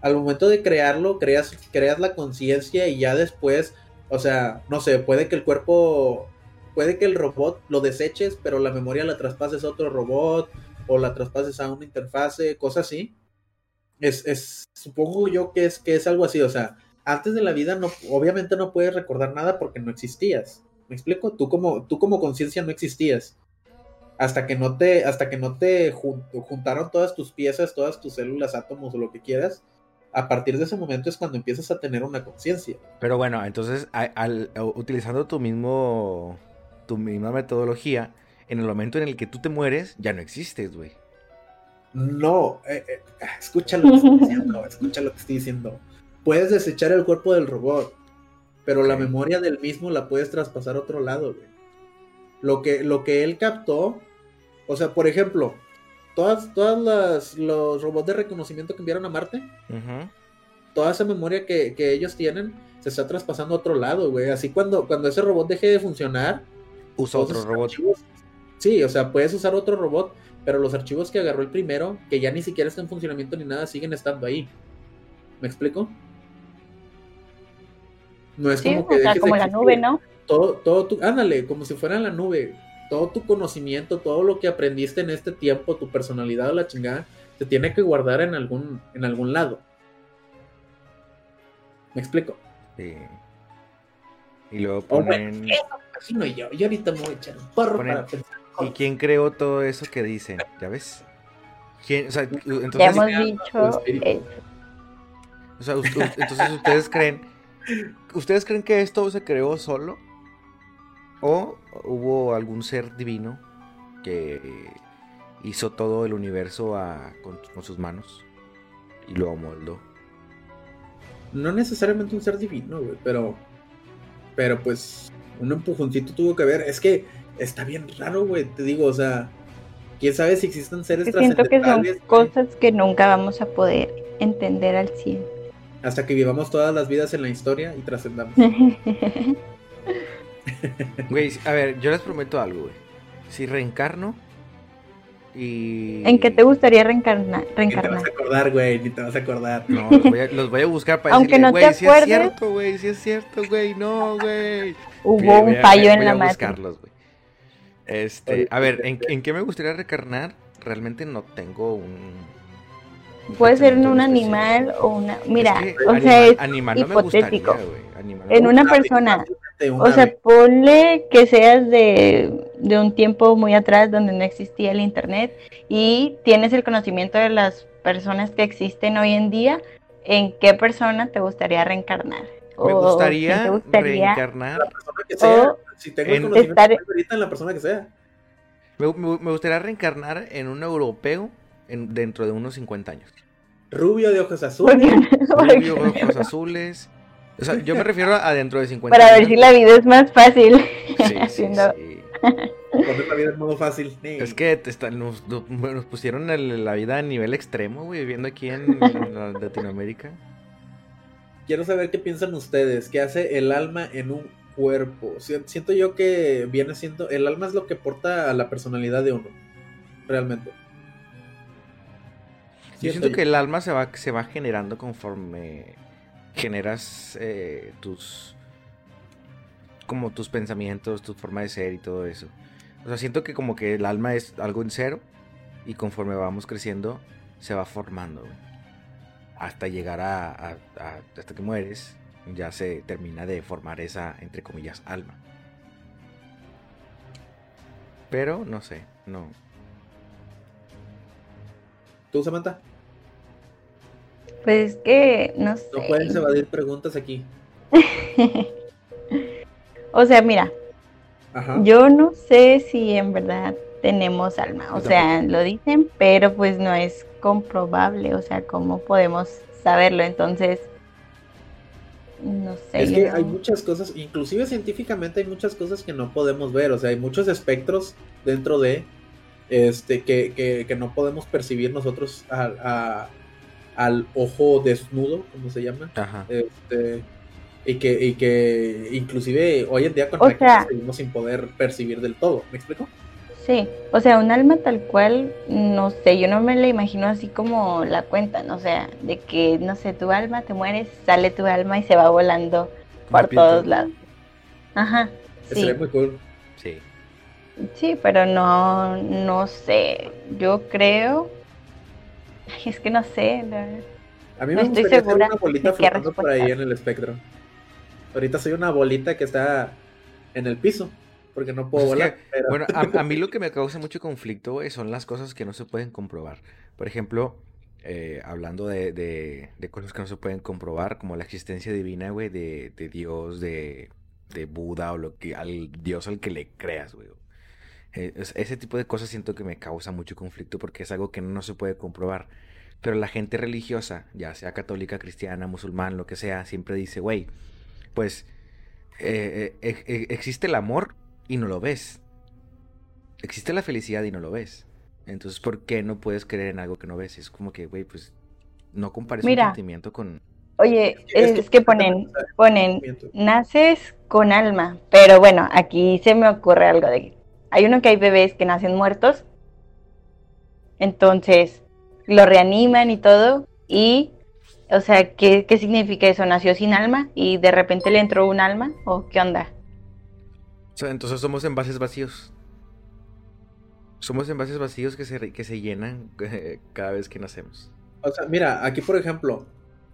Al momento de crearlo, creas, creas la conciencia y ya después, o sea, no sé, puede que el cuerpo, puede que el robot lo deseches, pero la memoria la traspases a otro robot o la traspases a una interfase, cosas así. Es, es, supongo yo que es, que es algo así, o sea, antes de la vida no, obviamente no puedes recordar nada porque no existías. ¿Me explico? Tú como, tú como conciencia no existías hasta que no te, hasta que no te juntaron todas tus piezas, todas tus células, átomos o lo que quieras, a partir de ese momento es cuando empiezas a tener una conciencia. Pero bueno, entonces al, utilizando tu mismo, tu misma metodología, en el momento en el que tú te mueres, ya no existes, güey. No, eh, eh, escucha lo que estoy diciendo, escucha lo que estoy diciendo. Puedes desechar el cuerpo del robot, pero la memoria del mismo la puedes traspasar a otro lado, güey. Lo que, lo que él captó, o sea, por ejemplo, todas, todas las, los robots de reconocimiento que enviaron a Marte, toda esa memoria que, ellos tienen se está traspasando a otro lado, güey. Así cuando, cuando ese robot deje de funcionar, usa otro robot. sí, o sea, puedes usar otro robot, pero los archivos que agarró el primero, que ya ni siquiera están en funcionamiento ni nada, siguen estando ahí. ¿Me explico? No es como que. como la nube, ¿no? Todo, todo tu. Ándale, como si fuera en la nube. Todo tu conocimiento, todo lo que aprendiste en este tiempo, tu personalidad o la chingada, se tiene que guardar en algún, en algún lado. ¿Me explico? Sí. Y luego ponen. así no yo. Yo ahorita me voy a echar un porro para pensar. ¿Y quién creó todo eso que dicen? ¿Ya ves? ¿Quién? O sea, entonces, ya hemos dicho. O sea, entonces ustedes creen. ¿Ustedes creen que esto se creó solo? ¿O hubo algún ser divino que hizo todo el universo con, con sus manos y lo amoldó? No necesariamente un ser divino, güey, pero. Pero pues. Un empujoncito tuvo que ver. Es que está bien raro, güey. Te digo, o sea. Quién sabe si existen seres Siento que son cosas que nunca vamos a poder entender al 100. Hasta que vivamos todas las vidas en la historia y trascendamos. Güey, a ver, yo les prometo algo, güey. Si reencarno, y... ¿En qué te gustaría reencarnar? reencarnar? Ni te vas a acordar, güey, ni te vas a acordar. No, los voy a, buscar para Aunque no güey, si es cierto, güey, si es cierto, güey, no, güey. Hubo un fallo en la madre. buscarlos, güey. Este, a ver, ¿en, ¿en, qué me gustaría reencarnar? Realmente no tengo un... Puede ser en un animal o una... Mira, o sea, es hipotético. en una persona o sea, ponle que seas de, un tiempo muy atrás donde no existía el Internet y tienes el conocimiento de las personas que existen hoy en día, ¿en qué persona te gustaría reencarnar? Me gustaría, reencarnar. si tengo el conocimiento ahorita en la persona que sea. Me, gustaría reencarnar en un europeo en, dentro de unos 50 años. Rubio de ojos azules. Rubio de ojos azules. O sea, yo me refiero a dentro de 50 Para ver si la vida es más fácil. Sí, sí, sí. La vida en modo fácil. Es que nos, pusieron la vida a nivel extremo, güey, viviendo aquí en, Latinoamérica. Quiero saber qué piensan ustedes. ¿Qué hace el alma en un cuerpo? Siento yo que viene siendo. El alma es lo que porta a la personalidad de uno. Realmente. Yo siento que el alma se va, se va generando conforme generas eh, tus como tus pensamientos, tu forma de ser y todo eso. O sea, siento que como que el alma es algo en cero y conforme vamos creciendo se va formando. Hasta llegar a, hasta que mueres, ya se termina de formar esa, entre comillas, alma. Pero no sé, no. ¿Tú, Samantha? Pues que, no sé. No puedes evadir preguntas aquí. o sea, mira. Yo no sé si en verdad tenemos alma. O sea, lo dicen, pero pues no es comprobable. O sea, ¿cómo podemos saberlo? Entonces, no sé. Es que hay muchas cosas, inclusive científicamente hay muchas cosas que no podemos ver. O sea, hay muchos espectros dentro de este que, que, que no podemos percibir nosotros a, al ojo desnudo, como se llama. Este, y que, y que inclusive hoy en día con seguimos sin poder percibir del todo. ¿Me explico? Sí, o sea, un alma tal cual, no sé, yo no me la imagino así como la cuentan, o sea, de que, no sé, tu alma, te mueres, sale tu alma y se va volando por todos lados. Ajá. Sí. Sería muy cool. Sí. Sí, pero no, no sé, yo creo es que no sé. A mí me gustaría ser una bolita flotando por ahí en el espectro. Ahorita soy una bolita que está en el piso. Porque no puedo volar. Bueno, a, mí lo que me causa mucho conflicto, son las cosas que no se pueden comprobar. Por ejemplo, eh, hablando de, de, cosas que no se pueden comprobar, como la existencia divina, güey, de, de Dios, de, de Buda o lo que al Dios al que le creas, güey. Eh, ese tipo de cosas siento que me causa mucho conflicto porque es algo que no se puede comprobar. Pero la gente religiosa, ya sea católica, cristiana, musulmán, lo que sea, siempre dice, güey, pues eh, eh, existe el amor y no lo ves. Existe la felicidad y no lo ves. Entonces, ¿por qué no puedes creer en algo que no ves? Es como que, güey, pues no compares un sentimiento con... Oye, es, que, ponen, ponen, naces con alma, pero bueno, aquí se me ocurre algo de... Hay uno que hay bebés que nacen muertos, entonces lo reaniman y todo, y, o sea, ¿qué, ¿qué significa eso? ¿Nació sin alma y de repente le entró un alma? ¿O qué onda? entonces somos envases vacíos. Somos envases vacíos que se, que se llenan cada vez que nacemos. O sea, mira, aquí por ejemplo,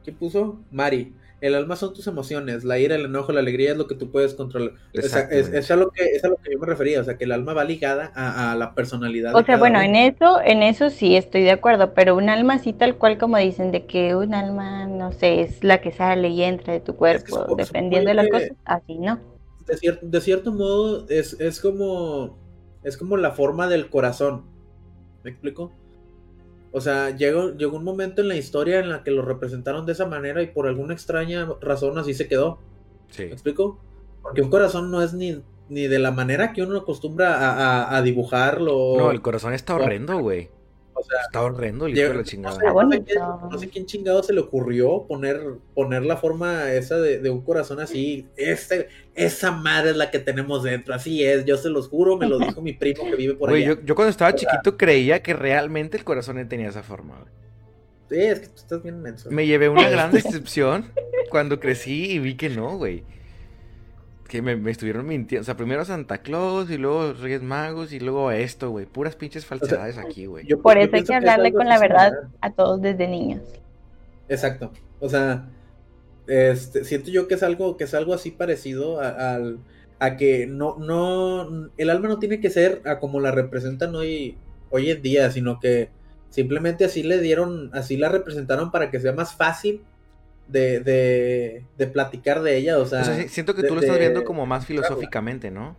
¿qué puso? Mari. El alma son tus emociones, la ira, el enojo, la alegría es lo que tú puedes controlar. es, es, a lo que, es a lo que yo me refería, o sea, que el alma va ligada a, la personalidad. O sea, bueno, en eso, en eso sí estoy de acuerdo, pero un alma así tal cual como dicen, de que un alma, no sé, es la que sale y entra de tu cuerpo, dependiendo de las cosas, así, ¿no? De cierto, de cierto modo, es, es como es como la forma del corazón. ¿Me explico? O sea, llegó, llegó un momento en la historia en la que lo representaron de esa manera y por alguna extraña razón así se quedó. Sí. ¿Me explico? Porque un corazón no es ni, ni de la manera que uno acostumbra a, dibujarlo. No, el corazón está horrendo, güey. O sea, está horrendo el hijo de la chingada. No sé, quién, chingado se le ocurrió poner, poner la forma esa de, un corazón así. Este, esa madre es la que tenemos dentro. Así es, yo se los juro, me lo dijo mi primo que vive por ahí. Yo, cuando estaba chiquito creía que realmente el corazón tenía esa forma. Sí, es que tú estás bien menso. Me llevé una gran decepción cuando crecí y vi que no, güey que me, estuvieron mintiendo. O sea, primero Santa Claus y luego Reyes Magos y luego esto, güey. Puras pinches falsedades aquí, güey. Por eso hay que hablarle con la verdad a todos desde niños. Exacto. O sea, este, siento yo que es algo, que es algo así parecido a, a, que no, no, el alma no tiene que ser a como la representan hoy, hoy en día, sino que simplemente así le dieron, así la representaron para que sea más fácil de, de, de platicar de ella, o sea... siento que tú lo estás viendo como más filosóficamente, ¿no?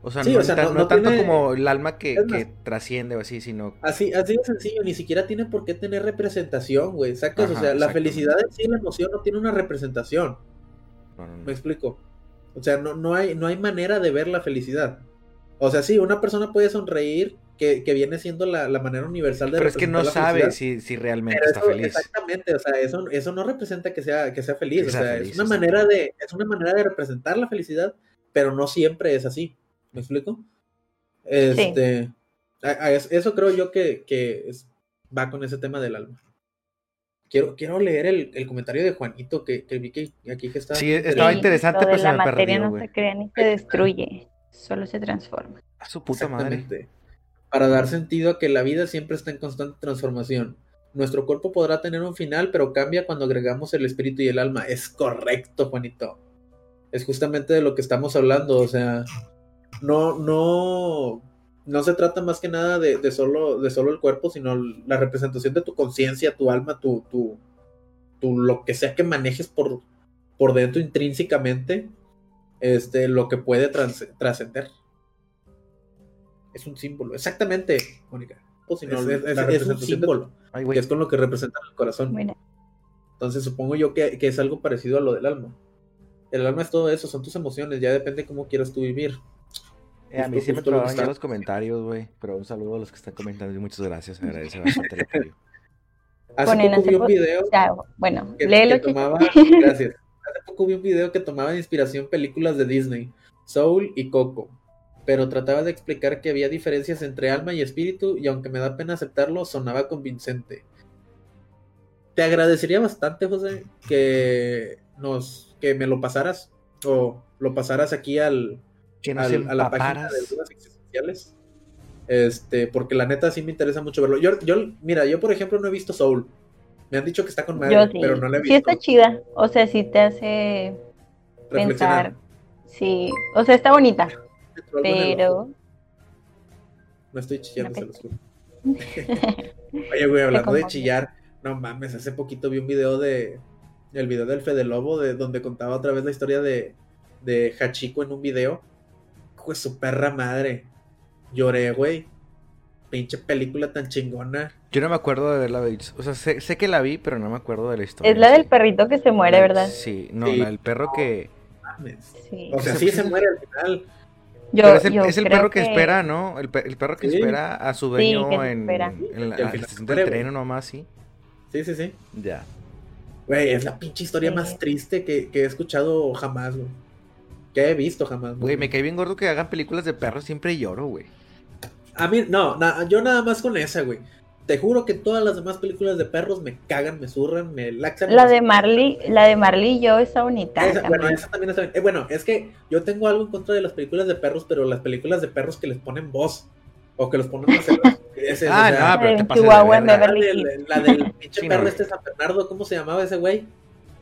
O sea, no, tanto como el alma que, trasciende o así, sino... Así, así de sencillo, ni siquiera tiene por qué tener representación, güey, ¿sacas? o sea, la felicidad en sí, la emoción no tiene una representación. Me explico. O sea, no, no, hay, no hay manera de ver la felicidad. O sea, sí, una persona puede sonreír que, viene siendo la, manera universal de Pero es que no sabe si, si, realmente está feliz. Exactamente, o sea, eso, eso no representa que sea, que sea feliz. o sea, es una manera de, es una manera de representar la felicidad, pero no siempre es así. ¿Me explico? Este. eso creo yo que, que va con ese tema del alma. Quiero, quiero leer el, el comentario de Juanito que, que, vi que aquí que está. Sí, estaba interesante, pero la materia no se crea ni se destruye, solo se transforma. A su puta madre para dar sentido a que la vida siempre está en constante transformación. Nuestro cuerpo podrá tener un final, pero cambia cuando agregamos el espíritu y el alma. Es correcto, Juanito. Es justamente de lo que estamos hablando. O sea, no, no, no se trata más que nada de, solo, de solo el cuerpo, sino la representación de tu conciencia, tu alma, tu, tu, tu, lo que sea que manejes por, por dentro intrínsecamente, este, lo que puede trascender es un símbolo. Exactamente, Mónica. es, un símbolo. que es con lo que representa el corazón. Entonces supongo yo que, es algo parecido a lo del alma. El alma es todo eso, son tus emociones, ya depende cómo quieras tú vivir. Eh, a mí siempre me trababan ya los comentarios, güey. Pero un saludo a los que están comentando y muchas gracias. Agradece bastante el apoyo. Hace poco vi un video. bueno, que, léelo. tomaba, gracias. Hace poco vi un video que tomaba de inspiración películas de Disney, Soul y Coco pero trataba de explicar que había diferencias entre alma y espíritu y aunque me da pena aceptarlo, sonaba convincente. Te agradecería bastante, José, que nos que me lo pasaras o lo pasaras aquí al, a la página de dudas existenciales. Este, porque la neta sí me interesa mucho verlo. Yo, yo, mira, yo por ejemplo no he visto Soul. Me han dicho que está con madre, pero no la he visto. Sí está chida, o sea, sí te hace pensar. Sí, o sea, está bonita. Pero. No estoy chillando, se los juro. Oye, güey, hablando de chillar, no mames, hace poquito vi un video de. El video del Fede Lobo, de donde contaba otra vez la historia de, de Hachiko en un video. Pues su perra madre. Lloré, güey. Pinche película tan chingona. Yo no me acuerdo de verla, o sea, sé, que la vi, pero no me acuerdo de la historia. Es la del perrito que se muere, ¿verdad? Sí, no, el perro que mames. O sea, sí se muere al final. Pero es el, perro que, espera, ¿no? El, perro que espera a su dueño en, la, estación del tren nomás, sí. Sí, sí, sí. Ya. Güey, es la pinche historia más triste que, he escuchado jamás, güey. Que he visto jamás. Güey, me cae bien gordo que hagan películas de perros, siempre lloro, güey. A mí, no, yo nada más con esa, güey. Te juro que todas las demás películas de perros me cagan, me zurran, me laxan. La de Marley, la de Marley y yo está bonita. bueno, esa también está bien. Eh, bueno, es que yo tengo algo en contra de las películas de perros, pero las películas de perros que les ponen voz. O que los ponen a hacer ese, Ah, no, pero te pasa de la, del, la del pinche perro este San Bernardo, ¿cómo se llamaba ese güey?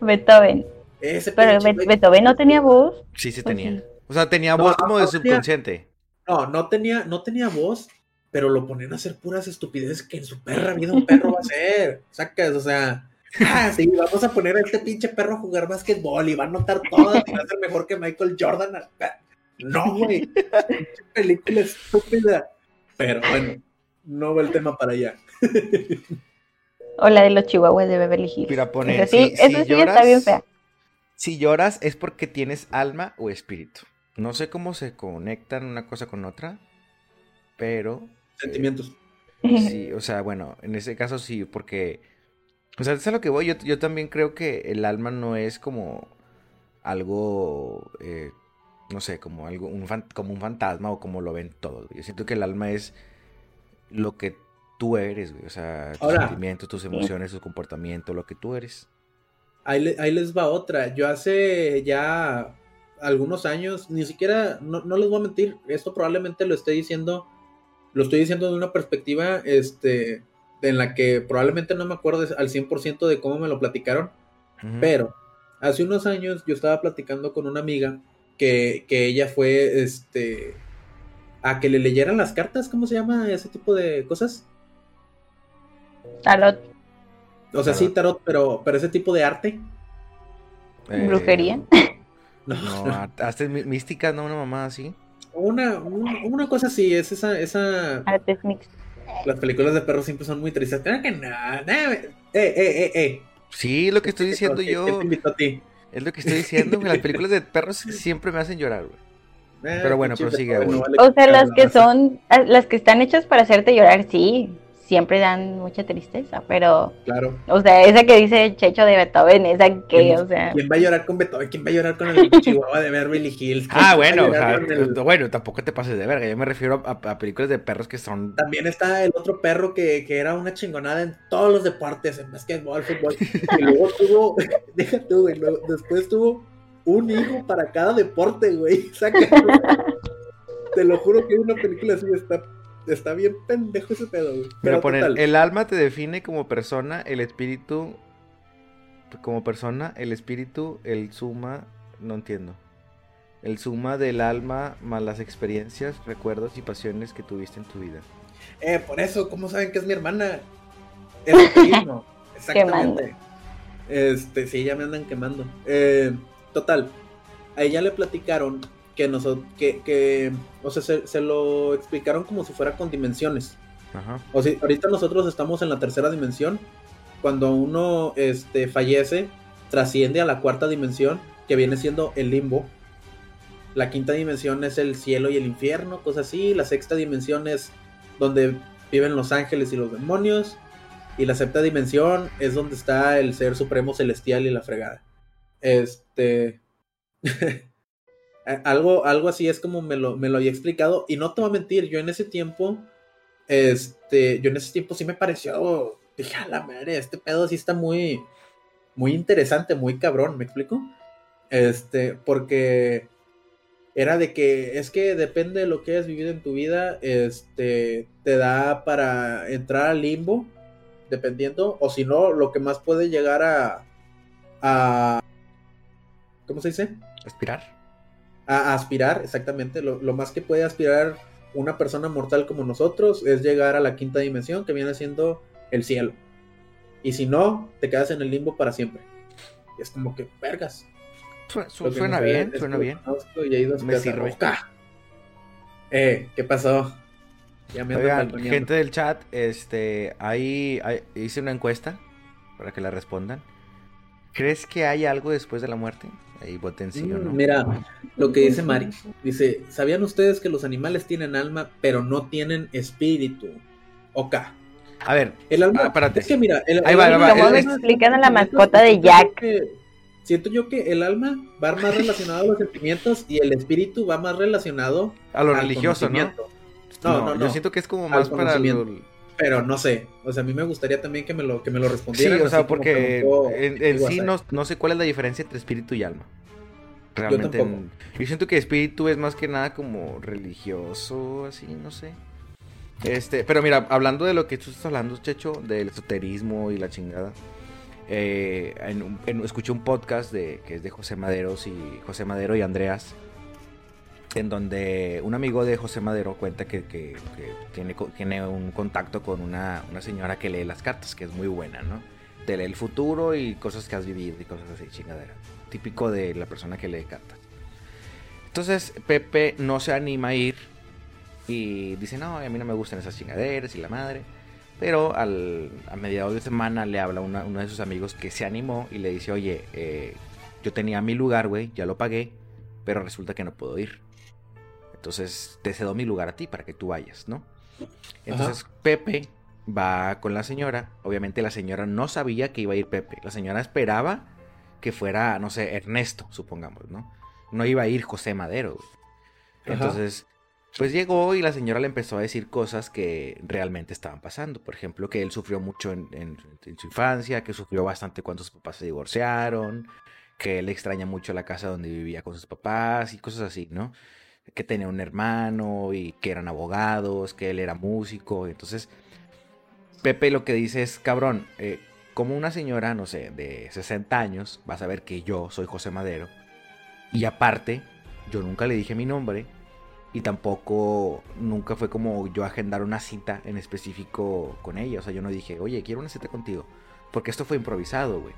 Beethoven. Ese pero Beethoven no tenía voz. Sí, sí tenía. O sea, tenía voz como de subconsciente. no, no tenía, no tenía voz, pero lo ponen a hacer puras estupideces que en su perra vida un perro va a hacer. Sacas, o sea, ah, sí, vamos a poner a este pinche perro a jugar básquetbol y va a notar todas y va a ser mejor que Michael Jordan. No, güey, película estúpida. Pero bueno, no va el tema para allá. o la de los chihuahuas de Beverly Hills. Mira, poner, sí, si, sí lloras, está bien fea. Si lloras es porque tienes alma o espíritu. No sé cómo se conectan una cosa con otra, pero Sentimientos. sí, o sea, bueno, en ese caso sí, porque. O sea, es a lo que voy. Yo, también creo que el alma no es como algo. Eh, no sé, como algo. Un como un fantasma o como lo ven todos. Yo siento que el alma es lo que tú eres, güey. O sea, tus sentimientos, tus emociones, tu comportamiento, lo que tú eres. Ahí, ahí, les va otra. Yo hace ya algunos años, ni siquiera, no, no les voy a mentir, esto probablemente lo estoy diciendo lo estoy diciendo de una perspectiva este, en la que probablemente no me acuerdo al 100% de cómo me lo platicaron, pero hace unos años yo estaba platicando con una amiga que, ella fue este, a que le leyeran las cartas, ¿cómo se llama ese tipo de cosas? Tarot. O sea, sí, tarot, pero, pero ese tipo de arte. Eh, ¿Brujería? No, no, hasta mística, ¿no? Una mamá así. Una, una, cosa así, es esa, esa... Las películas de perros siempre son muy tristes. que nada, eh, eh, eh, eh. Sí, lo que estoy diciendo yo. Es lo que estoy diciendo, las películas de perros siempre me hacen llorar, güey. Eh, Pero bueno, prosigue, güey. o sea, las que son, las que están hechas para hacerte llorar, sí siempre dan mucha tristeza, pero... Claro. O sea, esa que dice Checho de Beethoven, esa que, o sea... ¿Quién va a llorar con Beethoven? ¿Quién va a llorar con el Chihuahua de Beverly Hills? Ah, bueno, bueno, tampoco te pases de verga, yo me refiero a, películas de perros que son... También está el otro perro que, que era una chingonada en todos los deportes, en basquetbol, fútbol, y luego tuvo, déjate, güey, después tuvo un hijo para cada deporte, güey, Te lo juro que una película así está está bien pendejo ese pedo, güey. Pero poner, el alma te define como persona, el espíritu como persona, el espíritu, el suma, no entiendo. El suma del alma más las experiencias, recuerdos y pasiones que tuviste en tu vida. Eh, por eso, ¿cómo saben que es mi hermana? Es mismo. Exactamente. Este, sí, ya me andan quemando. Eh, total. A ella le platicaron que, nosotros, que, que, o sea, se, lo explicaron como si fuera con dimensiones. Ajá. O sea, ahorita nosotros estamos en la tercera dimensión. Cuando uno este, fallece, trasciende a la cuarta dimensión, que viene siendo el limbo. La quinta dimensión es el cielo y el infierno, cosas así. La sexta dimensión es donde viven los ángeles y los demonios. Y la séptima dimensión es donde está el ser supremo celestial y la fregada. Este. Algo, algo así es como me lo, me lo había explicado. Y no te voy a mentir, yo en ese tiempo, este, yo en ese tiempo sí me pareció, dije, a la madre, este pedo sí está muy, muy interesante, muy cabrón, ¿me explico? Este, porque era de que es que depende de lo que hayas vivido en tu vida, este, te da para entrar al limbo, dependiendo, o si no, lo que más puede llegar a, a ¿cómo se dice? Aspirar a, aspirar, exactamente, lo, más que puede aspirar una persona mortal como nosotros es llegar a la quinta dimensión, que viene siendo el cielo. Y si no, te quedas en el limbo para siempre. Y es como que, vergas. suena bien, suena bien. Me sirve. Eh, ¿qué pasó? Ya me Oigan, gente del chat, este, ahí, hice una encuesta para que la respondan. ¿Crees que hay algo después de la muerte? Ahí potencia, ¿no? Mm, mira, lo que dice Mari. Dice, ¿sabían ustedes que los animales tienen alma, pero no tienen espíritu? Ok. A ver, el alma, ah, espérate. Es que mira, el, ahí va, va, Como explican a la mascota de Jack. siento yo que el alma va más relacionado a los sentimientos y el espíritu va más relacionado a lo religioso, ¿no? No, no, no, Yo siento que es como más para pero no sé, o sea, a mí me gustaría también que me lo, que me lo respondieran. Sí, o sea, porque en, sí no, no, sé cuál es la diferencia entre espíritu y alma. Realmente, yo, yo, siento que espíritu es más que nada como religioso, así, no sé. Este, pero mira, hablando de lo que tú estás hablando, Checho, del esoterismo y la chingada. Eh, escuché un podcast de, que es de José Maderos y José Madero y Andreas en donde un amigo de José Madero cuenta que, tiene, tiene, un contacto con una, señora que lee las cartas, que es muy buena, ¿no? Te lee el futuro y cosas que has vivido y cosas así, chingadera. Típico de la persona que lee cartas. Entonces Pepe no se anima a ir y dice, no, a mí no me gustan esas chingaderas y la madre. Pero al, a mediados de semana le habla una, uno de sus amigos que se animó y le dice, oye, eh, yo tenía mi lugar, güey, ya lo pagué, pero resulta que no puedo ir. Entonces te cedo mi lugar a ti para que tú vayas, ¿no? Entonces Pepe va con la señora. Obviamente la señora no sabía que iba a ir Pepe. La señora esperaba que fuera, no sé, Ernesto, supongamos, ¿no? No iba a ir José Madero. Entonces, pues llegó y la señora le empezó a decir cosas que realmente estaban pasando. Por ejemplo, que él sufrió mucho en, en su infancia, que sufrió bastante cuando sus papás se divorciaron, que él extraña mucho la casa donde vivía con sus papás y cosas así, ¿no? Que tenía un hermano y que eran abogados, que él era músico. Entonces, Pepe lo que dice es, cabrón, eh, como una señora, no sé, de 60 años, va a saber que yo soy José Madero. Y aparte, yo nunca le dije mi nombre. Y tampoco, nunca fue como yo agendar una cita en específico con ella. O sea, yo no dije, oye, quiero una cita contigo. Porque esto fue improvisado, güey.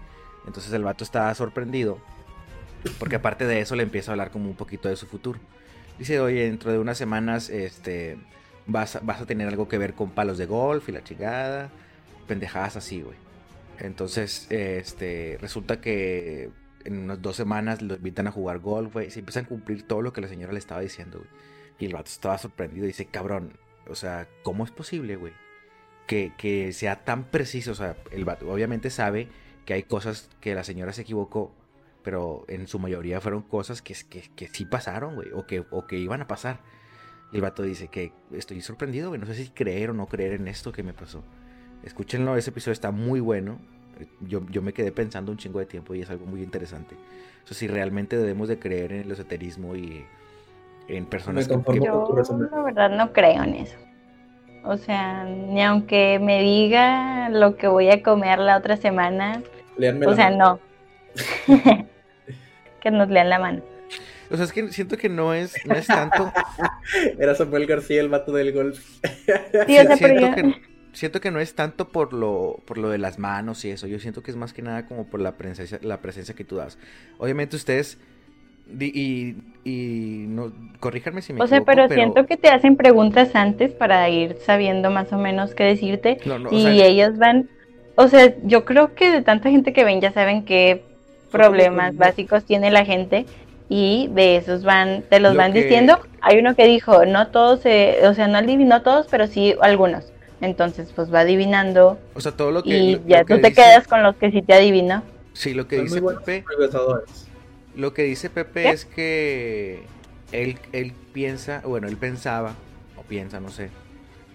Entonces el vato estaba sorprendido. Porque aparte de eso le empieza a hablar como un poquito de su futuro. Dice, oye, dentro de unas semanas este, vas, vas a tener algo que ver con palos de golf y la chingada. Pendejadas así, güey. Entonces, este, resulta que en unas dos semanas lo invitan a jugar golf, güey. Se empiezan a cumplir todo lo que la señora le estaba diciendo, güey. Y el vato estaba sorprendido. Dice, cabrón, o sea, ¿cómo es posible, güey? Que, que sea tan preciso. O sea, el vato obviamente sabe que hay cosas que la señora se equivocó pero en su mayoría fueron cosas que, que, sí pasaron, güey, o que, o que iban a pasar. Y el vato dice que estoy sorprendido, güey, no sé si creer o no creer en esto que me pasó. Escúchenlo, ese episodio está muy bueno. Yo, yo me quedé pensando un chingo de tiempo y es algo muy interesante. O sea, si realmente debemos de creer en el esoterismo y en personas que... Yo, la verdad, no creo en eso. O sea, ni aunque me diga lo que voy a comer la otra semana, o sea, no. que nos lean la mano. O sea, es que siento que no es, no es tanto. Era Samuel García el vato del golf. siento, que, no es tanto por lo, por lo de las manos y eso. Yo siento que es más que nada como por la presencia, la presencia que tú das. Obviamente ustedes. Y, y, no, corríjanme si me O sea, pero, siento que te hacen preguntas antes para ir sabiendo más o menos qué decirte. y ellos van. O sea, yo creo que de tanta gente que ven ya saben que problemas básicos tiene la gente y de esos van, te los van diciendo. Hay uno que dijo, no todos, o sea, no adivinó todos, pero sí algunos. Entonces, pues va adivinando. O sea, todo lo que. Y ya tú te quedas con los que sí te adivino. Sí, lo que dice Pepe. Lo que dice Pepe es que él, él piensa, bueno, él pensaba, o piensa, no sé,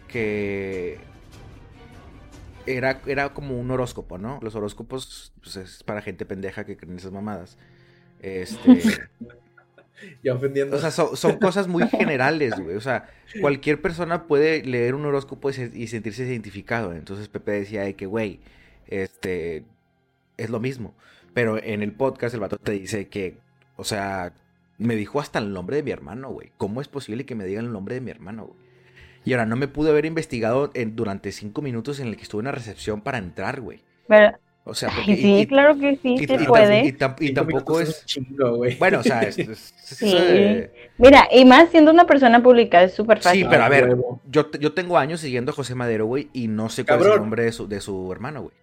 que era, era como un horóscopo, ¿no? Los horóscopos pues, es para gente pendeja que creen esas mamadas. Este. ya ofendiendo. O sea, son, cosas muy generales, güey. O sea, cualquier persona puede leer un horóscopo y, sentirse identificado. Entonces Pepe decía de que, güey, este. Es lo mismo. Pero en el podcast el vato te dice que, o sea, me dijo hasta el nombre de mi hermano, güey. ¿Cómo es posible que me digan el nombre de mi hermano, güey? Y ahora no me pude haber investigado en, durante cinco minutos en el que estuve en la recepción para entrar, güey. O sea, porque, sí, claro que sí, se puede. Y, tampoco es. bueno, o sea, es, sí. Mira, y más siendo una persona pública, es súper fácil. Sí, pero a ver, yo, yo tengo años siguiendo a José Madero, güey, y no sé cuál es el nombre de su, de su hermano, güey.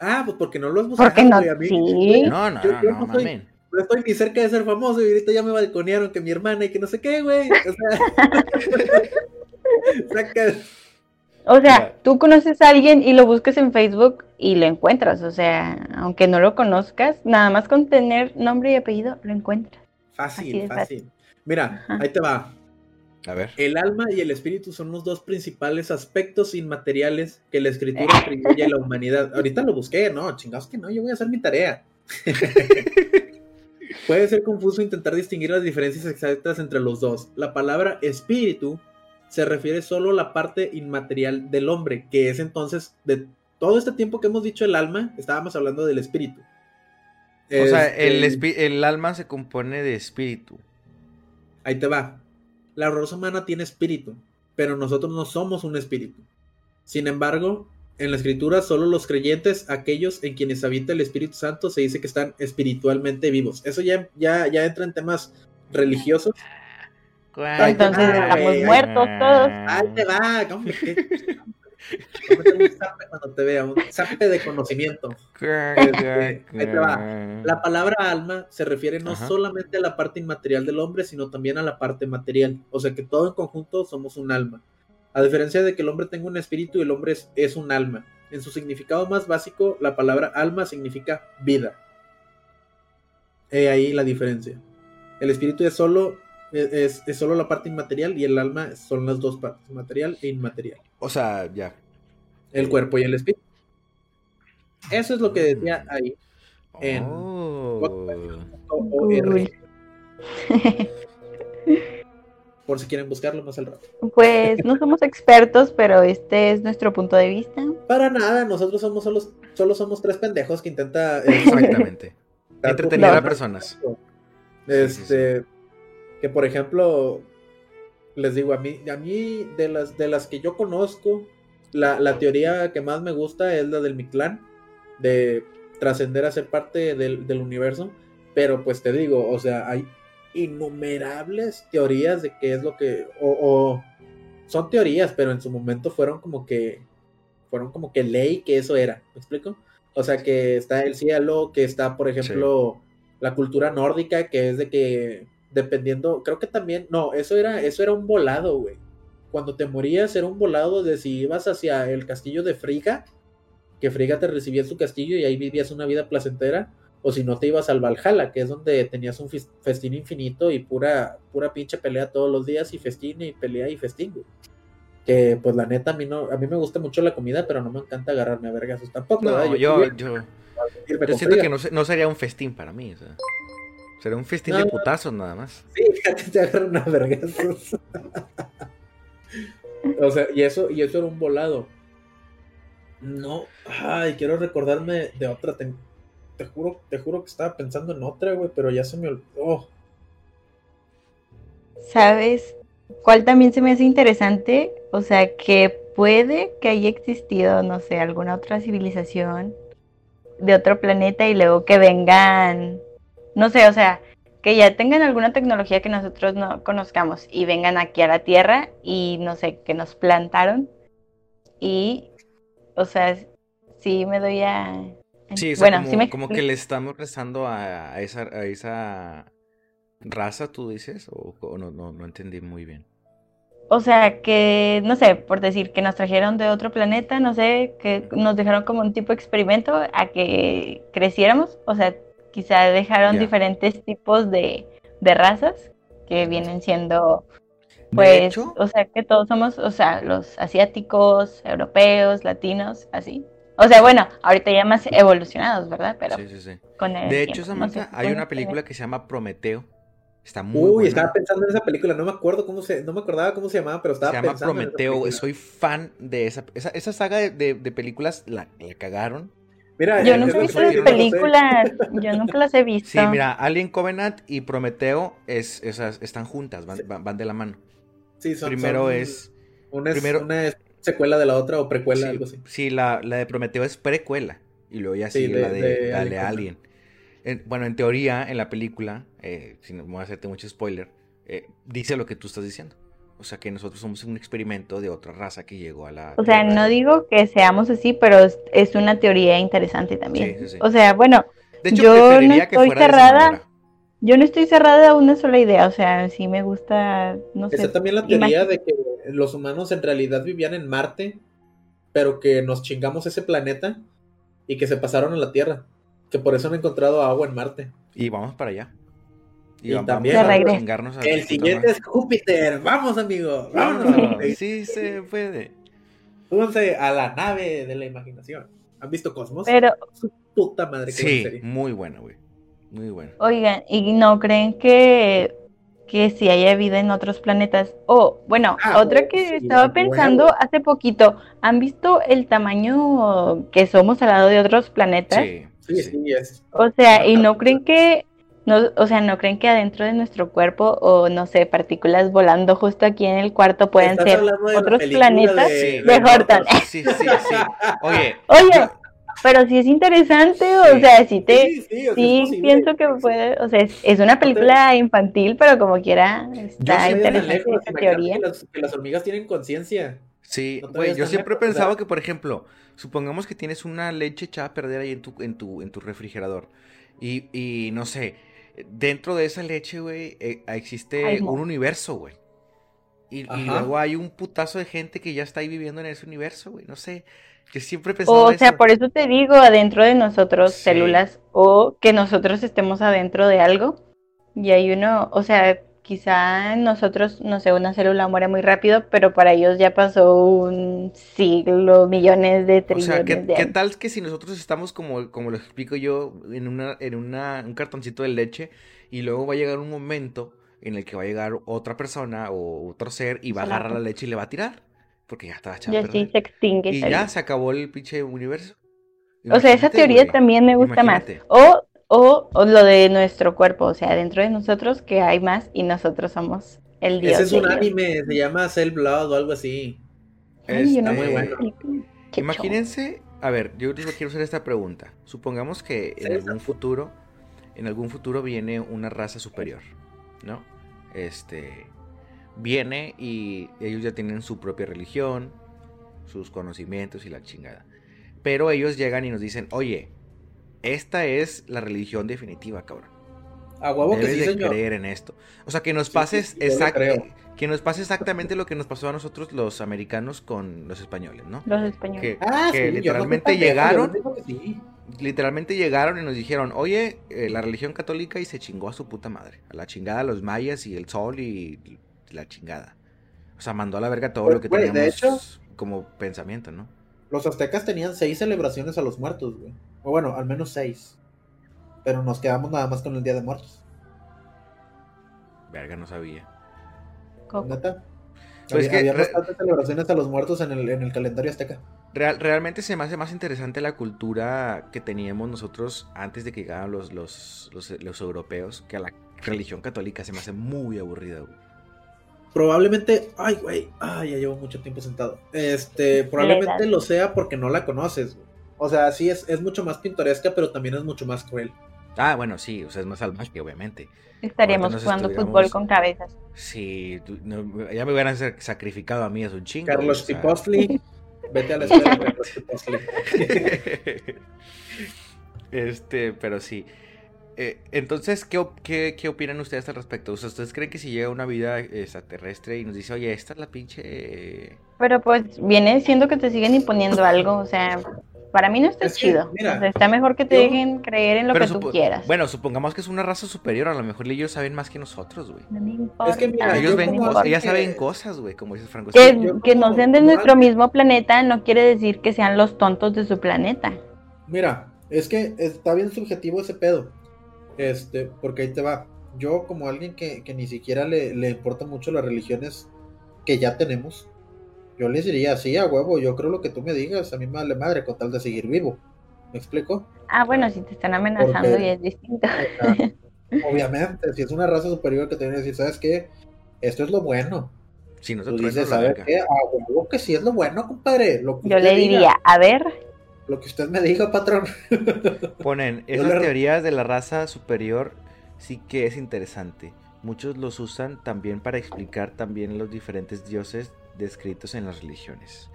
Ah, pues porque no lo has buscado. ¿Por qué no? güey, a mí- Sí. No, no, Yo- no, yo no, no soy-. No estoy ni cerca de ser famoso y ahorita ya me balconearon que mi hermana y que no sé qué, güey. O sea, O sea, tú conoces a alguien y lo buscas en Facebook y lo encuentras. O sea, aunque no lo conozcas, nada más con tener nombre y apellido, lo encuentras. Fácil, fácil. Mira, Ajá. ahí te va. A ver. El alma y el espíritu son los dos principales aspectos inmateriales que la escritura atribuye a la humanidad. Ahorita lo busqué, no, chingados que no, yo voy a hacer mi tarea. Puede ser confuso intentar distinguir las diferencias exactas entre los dos. La palabra espíritu se refiere solo a la parte inmaterial del hombre, que es entonces, de todo este tiempo que hemos dicho el alma, estábamos hablando del espíritu. O sea, el, Este, espi- el alma se compone de espíritu. Ahí te va. La raza humana tiene espíritu, pero nosotros no somos un espíritu. Sin embargo, en la escritura solo los creyentes, aquellos en quienes habita el Espíritu Santo, se dice que están espiritualmente vivos. Eso ya, ya, ya entra en temas religiosos. Entonces estamos ay, muertos todos. Ahí te va, cuando te vea, un zape de conocimiento. Este, ahí te va. La palabra alma se refiere no Ajá. solamente a la parte inmaterial del hombre, sino también a la parte material. O sea que todo en conjunto somos un alma. A diferencia de que el hombre tenga un espíritu, el hombre es, es un alma. En su significado más básico, la palabra alma significa vida. He ahí la diferencia. El espíritu es solo, es, es solo la parte inmaterial y el alma son las dos partes, material e inmaterial. O sea, ya. El cuerpo y el espíritu. Eso es lo que decía ahí. En- Oh. Por si quieren buscarlo más al rato. Pues no somos expertos, pero este es nuestro punto de vista. Para nada, nosotros somos solo, solo somos tres pendejos que intenta eh, Exactamente. Entretener a personas. Este, que por ejemplo, les digo, a mí, a mí de las de las que yo conozco, la, la teoría que más me gusta es la del Mictlán, de trascender a ser parte del, del universo. Pero pues te digo, o sea, hay innumerables teorías de qué es lo que. O, o son teorías, pero en su momento fueron como que. Fueron como que ley que eso era. ¿Me explico? O sea, que está el cielo, que está, por ejemplo, la cultura nórdica, que es de que dependiendo, creo que también, no, eso era, eso era un volado, güey. Cuando te morías era un volado de si ibas hacia el castillo de Friga, que Friga te recibía en su castillo y ahí vivías una vida placentera, o si no te ibas al Valhalla, que es donde tenías un festín infinito y pura, pura pinche pelea todos los días y festín y pelea y festín, güey. Que pues la neta a mí no, a mí me gusta mucho la comida, pero no me encanta agarrarme a vergazos tampoco, ¿verdad? No, yo, yo, yo con siento que no, no sería un festín para mí. O sea, sería un festín No. de putazos nada más. Sí, fíjate, te agarran a vergazos. o sea, y eso, y eso era un volado. No, ay, quiero recordarme de otra. Te, te juro, te juro que estaba pensando en otra, güey, pero ya se me olvidó. ¿Sabes cuál también se me hace interesante? O sea, que puede que haya existido, no sé, alguna otra civilización de otro planeta y luego que vengan, no sé, o sea, que ya tengan alguna tecnología que nosotros no conozcamos y vengan aquí a la Tierra y no sé, que nos plantaron y, o sea, sí me doy a... Sí, o sea, bueno, como, sí me como que le estamos rezando a, a esa, a esa raza, tú dices, o, o no, no, no entendí muy bien. O sea, que, no sé, por decir, que nos trajeron de otro planeta, no sé, que nos dejaron como un tipo de experimento a que creciéramos. O sea, quizá dejaron diferentes tipos de, de razas que vienen siendo, pues, hecho, o sea, que todos somos, o sea, los asiáticos, europeos, latinos, así. O sea, bueno, ahorita ya más evolucionados, ¿verdad? Pero sí, sí, sí. con el De hecho, tiempo, no sé, Samantha, hay una película que se llama Prometeo. Está muy Uy, buena. estaba pensando en esa película, no me acuerdo cómo se, no me acordaba cómo se llamaba, pero estaba Se llama pensando en esa Prometeo. Soy fan de esa. Esa, esa saga de, de- de películas la, la cagaron. Mira, Yo nunca he visto las películas, yo nunca las he visto. Sí, mira, Alien Covenant y Prometeo es, esas, están juntas, van, van- van de la mano. Sí, son- Primero son- es. Una es, primero- una es secuela de la otra o precuela, Sí, algo así. sí, la, la de Prometeo es precuela. Y luego ya Sí, sigue de- la de, de la Alien. En- bueno, en teoría, en la película, eh, si no me voy a hacerte mucho spoiler, eh, dice lo que tú estás diciendo. O sea, que nosotros somos un experimento de otra raza que llegó a la... O sea, no digo que seamos así, pero es una teoría interesante también. O sea, bueno, yo no estoy cerrada. Yo no estoy cerrada a una sola idea, o sea, sí me gusta, no sé. también la teoría de que los humanos en realidad vivían en Marte, pero que nos chingamos ese planeta y que se pasaron a la Tierra, que por eso han encontrado agua en Marte. Y vamos para allá. Y, también a El siguiente es Júpiter. Vamos, amigo. Vámonos. sí se puede. Súbanse a la nave de la imaginación. ¿Han visto Cosmos? Pero. Su puta madre. Sí, muy buena, güey. Muy buena. Oigan, ¿y no creen que, que si haya vida en otros planetas? O, bueno, ah, otra que estaba pensando hace poquito. ¿Han visto el tamaño que somos al lado de otros planetas? Sí, sí, sí. Es. O sea, ¿y no creen que no, o sea, ¿no creen que adentro de nuestro cuerpo o no sé, partículas volando justo aquí en el cuarto pueden ser otros planetas de, Horton? Sí, sí, sí. Oye, Oye, pero sí es interesante, o sea, sí te sí, pienso que puede, o sea, es, una película infantil, pero como quiera está interesante esa teoría. Que las, hormigas tienen conciencia. Sí, güey, yo siempre he pensado que, por ejemplo, supongamos que tienes una leche echada a perder ahí en tu, en tu, en tu refrigerador. Y, y no sé, dentro de esa leche, güey, eh, existe un universo, güey. Y, luego hay un putazo de gente que ya está ahí viviendo en ese universo, güey. No sé. Yo siempre he pensado. O sea, por eso te digo, adentro de nosotros, células, o que nosotros estemos adentro de algo. Y hay uno, o sea, quizá nosotros, no sé, una célula muere muy rápido, pero para ellos ya pasó un siglo, millones de trillones. O sea, ¿qué, ¿qué tal que si nosotros estamos como, como lo explico yo, en una, en una, un cartoncito de leche, y luego va a llegar un momento en el que va a llegar otra persona o otro ser y va a agarrar la leche y le va a tirar? Porque ya está echada. Ya sí se extingue. Y ya se acabó el pinche universo. o sea, esa teoría también me gusta más. O o, lo de nuestro cuerpo, o sea, dentro de nosotros que hay más y nosotros somos el dios. Ese es un anime, se llama Cell Blood o algo así. Está muy bueno. Imagínense, a ver, yo les quiero hacer esta pregunta. Supongamos que en algún futuro, en algún futuro viene una raza superior, ¿no? Este viene y ellos ya tienen su propia religión, sus conocimientos y la chingada. Pero ellos llegan y nos dicen, oye, esta es la religión definitiva, cabrón. A huevo que sí, de creer en esto. O sea, que nos pases que nos pase exactamente lo que nos pasó a nosotros los americanos con los españoles, ¿no? Los españoles. Que, ah, literalmente llegaron, literalmente llegaron y nos dijeron, oye, eh, la religión católica y se chingó a su puta madre, a la chingada los mayas y el sol y la chingada. O sea, mandó a la verga todo lo que teníamos como pensamiento, ¿no? Los aztecas tenían seis celebraciones a los muertos, güey. O bueno, al menos seis. Pero nos quedamos nada más con el Día de Muertos. Verga, no sabía. ¿Cómo? ¿Neta? Pues había, que bastantes celebraciones a los muertos en el, en el calendario azteca. Real, realmente se me hace más interesante la cultura que teníamos nosotros antes de que llegaran los, los, los, los europeos que a la religión católica se me hace muy aburrida, güey probablemente, ay, güey, ay, ya llevo mucho tiempo sentado. Este, probablemente lo sea porque no la conoces. O sea, sí es, es mucho más pintoresca, pero también es mucho más cruel. Ah, bueno, sí, o sea, es más salvaje, obviamente. Estaríamos jugando fútbol con cabezas. Sí, ya me hubieran sacrificado a mí, es un chingo. Carlos Tipostli, vete a la escuela, Carlos Tipostli. este, pero sí. Eh, entonces, ¿qué, ¿qué, opinan ustedes al respecto? ¿Ustedes creen que si llega una vida extraterrestre y nos dice, oye, esta es la pinche... Pero pues viene siendo que te siguen imponiendo algo, o sea, para mí no está chido. está mejor que te dejen creer en lo que tú quieras. Bueno, supongamos que es una raza superior, a lo mejor ellos saben más que nosotros, güey. No me importa. Es que ellos ven cosas, ellas saben cosas, güey, como dice Franco. Que, que no sean de nuestro mismo planeta no quiere decir que sean los tontos de su planeta. Mira, es que está bien subjetivo ese pedo. Este, porque ahí te va. Yo, como alguien que, ni siquiera le, le importa mucho las religiones que ya tenemos, yo les diría, sí, a huevo, yo creo lo que tú me digas, a mí me vale madre con tal de seguir vivo. ¿Me explico? Ah, bueno, si te están amenazando y es distinto. obviamente, si es una raza superior que te viene a decir, ¿sabes qué? Esto es lo bueno. Si no tú dices, ¿sabes qué? A huevo que sí es lo bueno, compadre. yo le diría, a ver, lo que usted me diga, patrón. Ponen, esas teorías de la raza superior sí que es interesante. muchos los usan también para explicar también los diferentes dioses descritos en las religiones.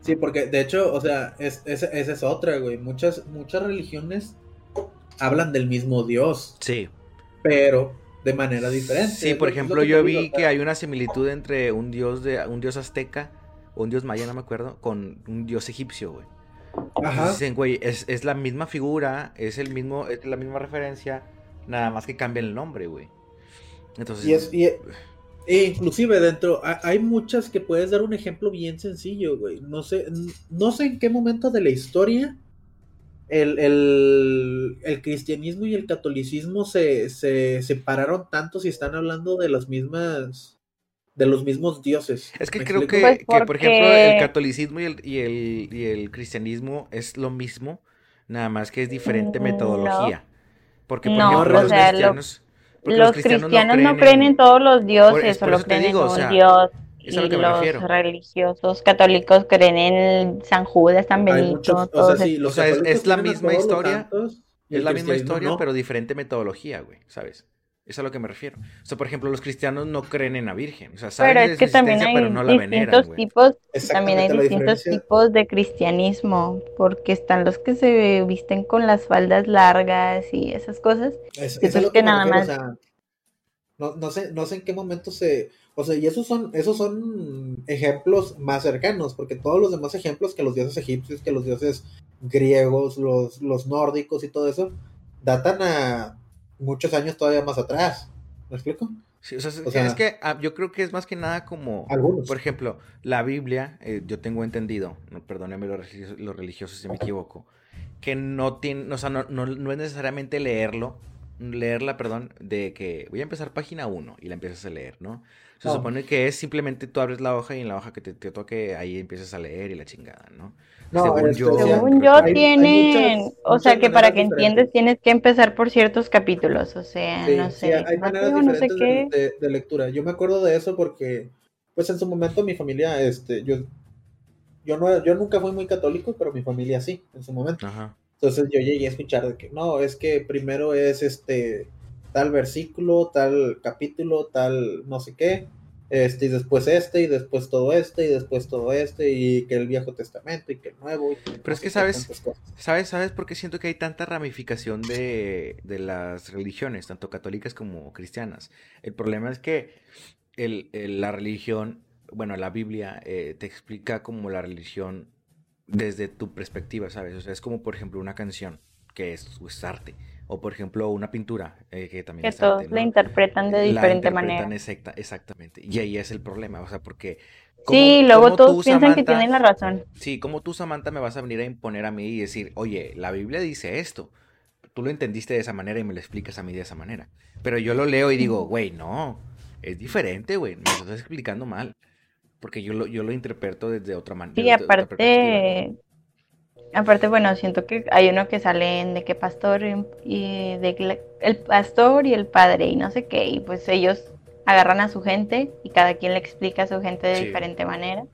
Sí, porque de hecho, o sea, es, esa es otra, güey. Muchas, muchas religiones hablan del mismo Dios. Sí. Pero de manera diferente. Sí, por ejemplo, yo vi que hay una similitud entre un dios de un dios azteca o un dios maya, no me acuerdo, con un dios egipcio, güey. Ajá. Dicen, güey, es, es, la misma figura, es el mismo, es la misma referencia, nada más que cambia el nombre, güey. Entonces. Y es, y, e inclusive dentro, hay muchas que puedes dar un ejemplo bien sencillo, güey. No sé, no sé en qué momento de la historia el, el, cristianismo y el catolicismo se, se separaron tanto si están hablando de las mismas de los mismos dioses. Es que creo que, pues por ejemplo, el catolicismo y el, y el, y el cristianismo es lo mismo, nada más que es diferente mm, metodología. Porque, por ejemplo, los cristianos los, cristianos, no, creen, en... todos los dioses, solo creen en un Dios. y los religiosos católicos creen en San Judas, San Benito. o sea, es, la misma historia. es la misma historia, pero diferente metodología, güey, ¿sabes? Es a lo que me refiero. O sea, por ejemplo, los cristianos no creen en la Virgen. O sea, saben pero es que también hay distintos tipos, también hay distintos tipos de cristianismo, porque están los que se visten con las faldas largas y esas cosas. Es, es que, nada más. no, no, sé, no sé en qué momento se. O sea, y esos son, esos son ejemplos más cercanos, porque todos los demás ejemplos que los dioses egipcios, que los dioses griegos, los, los nórdicos y todo eso, datan a muchos años todavía más atrás. ¿Me explico? Sí, o sea, es que ah, yo creo que es más que nada como, algunos. por ejemplo, la Biblia, eh, yo tengo entendido, perdónenme los religiosos, los religiosos si me equivoco, que no tiene, o sea, no, no, no, es necesariamente leerlo, leerla, perdón, de que voy a empezar página 1 y la empiezas a leer, ¿no? Se supone que es simplemente tú abres la hoja y en la hoja que te, te toque ahí empiezas a leer y la chingada, ¿no? No, según, yo, según yo, tienen, o sea que para que entiendas tienes que empezar por ciertos capítulos, o sea, no sé. hay maneras diferentes de, lectura. Yo me acuerdo de eso porque, pues en su momento mi familia, este, yo, yo no, yo nunca fui muy católico, pero mi familia sí, en su momento. Entonces yo llegué a escuchar de que no, es que primero es este tal versículo, tal capítulo, tal no sé qué, este, y después este, y después todo este, y después todo este, y que el Viejo Testamento, y que el Nuevo. Pero es que sabes, sabes, sabes por qué siento que hay tanta ramificación de, de, las religiones, tanto católicas como cristianas. El problema es que el, la religión, bueno, la Biblia eh, te explica como la religión desde tu perspectiva, ¿sabes? O sea, es como por ejemplo una canción, que es, es arte o por ejemplo una pintura, eh, que también que todos la interpretan de diferente manera. Exacta, exactamente. Y ahí es el problema, o sea, porque... sí, luego todos piensan que tienen la razón. Sí, como tú, Samantha, me vas a venir a imponer a mí y decir, oye, la Biblia dice esto. Tú lo entendiste de esa manera y me lo explicas a mí de esa manera. Pero yo lo leo y digo, güey, no, es diferente, güey, me lo estás explicando mal. Porque yo lo, yo lo interpreto desde otra manera. Sí, aparte, Aparte, bueno, siento que hay uno que sale en de qué pastor y de el pastor y el padre y no sé qué, y pues ellos agarran a su gente y cada quien le explica a su gente de diferente manera.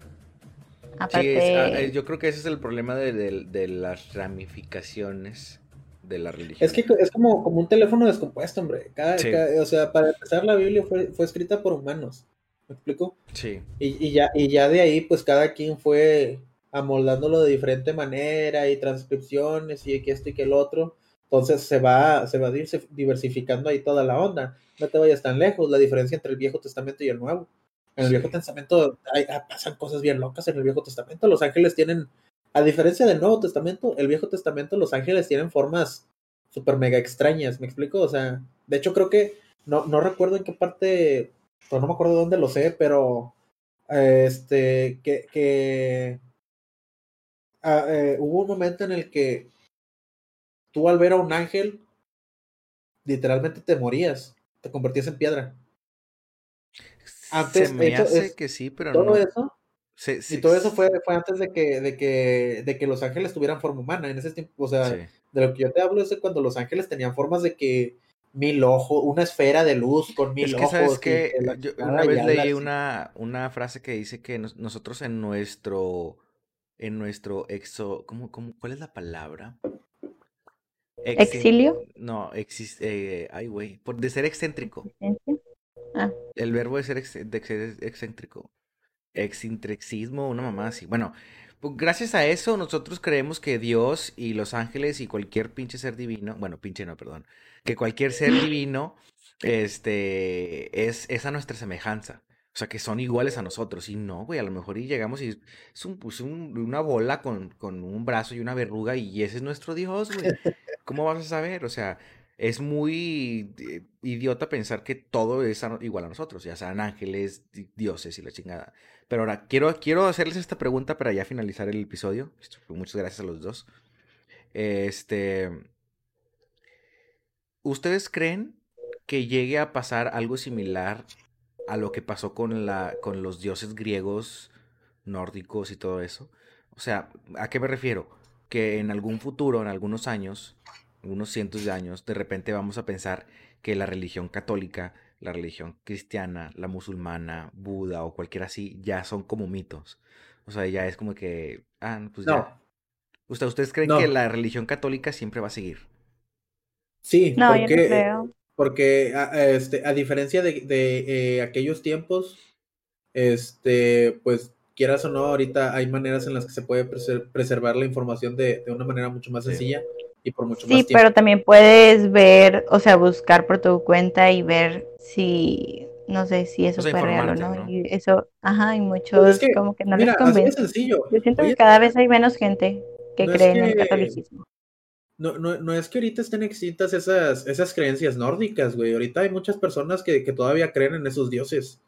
Aparte... Sí, ah, eh, yo creo que ese es el problema de, las ramificaciones de la religión. Es que es como, como un teléfono descompuesto, hombre. o sea, para empezar, la Biblia fue, fue escrita por humanos. ¿Me explico? Sí. Y, y, ya, y ya de ahí, pues cada quien fue amoldándolo de diferente manera y transcripciones y que esto y que el otro. Entonces se va, se va diversificando ahí toda la onda. No te vayas tan lejos, la diferencia entre el Viejo Testamento y el Nuevo. En el Viejo Testamento ah, pasan cosas bien locas en el Viejo Testamento. Los ángeles tienen, a diferencia del Nuevo Testamento, el Viejo Testamento, los ángeles tienen formas súper mega extrañas, ¿me explico? O sea, de hecho creo que, no, no recuerdo en qué parte, no me acuerdo dónde lo sé, pero este, que, que Ah, eh, hubo un momento en el que tú al ver a un ángel, literalmente te morías, te convertías en piedra. Antes, Se me hace que sí, pero todo eso. y todo eso fue, fue antes de que, de, que, de que los ángeles tuvieran forma humana. En ese tiempo, o sea, de lo que yo te hablo es de cuando los ángeles tenían formas de que mil ojos, una esfera de luz con mil es que, ¿sabes que, yo una vez leí una, una frase que dice que nosotros en nuestro en nuestro exo... ¿cómo, cómo, cuál es la palabra? ¿Exilio? No, existe... Eh, ay, güey. De ser excéntrico. El verbo de ser excéntrico. Excentricismo, una mamá así. Bueno, pues gracias a eso nosotros creemos que Dios y los ángeles y cualquier pinche ser divino, bueno, pinche no, perdón, que cualquier ser divino este es, es a nuestra semejanza. O sea, que son iguales a nosotros. Y no, güey, a lo mejor y llegamos y es un, pues una bola con, con, un brazo y una verruga y ese es nuestro Dios, güey. ¿Cómo vas a saber? O sea, es muy eh, idiota pensar que todo es igual a nosotros, ya sean ángeles, dioses y la chingada. Pero ahora, quiero, quiero hacerles esta pregunta para ya finalizar el episodio. Muchas gracias a los dos. Este. ¿Ustedes creen que llegue a pasar algo similar a lo que pasó con, la, con los dioses griegos, nórdicos y todo eso. O sea, ¿a qué me refiero? Que en algún futuro, en algunos años, unos cientos de años, de repente vamos a pensar que la religión católica, la religión cristiana, la musulmana, Buda o cualquiera así, ya son como mitos. O sea, ya es como que, ah, pues ya. ¿Ustedes creen que la religión católica siempre va a seguir? Sí, no, porque, yo no creo. Porque a, este, a diferencia de, de eh, aquellos tiempos, este, pues quieras o no, ahorita hay maneras en las que se puede preservar la información de, de, una manera mucho más sencilla y por mucho más tiempo. Sí, pero también puedes ver, o sea, buscar por tu cuenta y ver si, no sé, si eso fue real o no. Y eso, ajá, y muchos pues como que no les convence. sencillo. Yo siento que cada vez hay menos gente que cree en el catolicismo. No, no, no es que ahorita estén extintas esas, esas creencias nórdicas, güey. Ahorita hay muchas personas que, que todavía creen en esos dioses.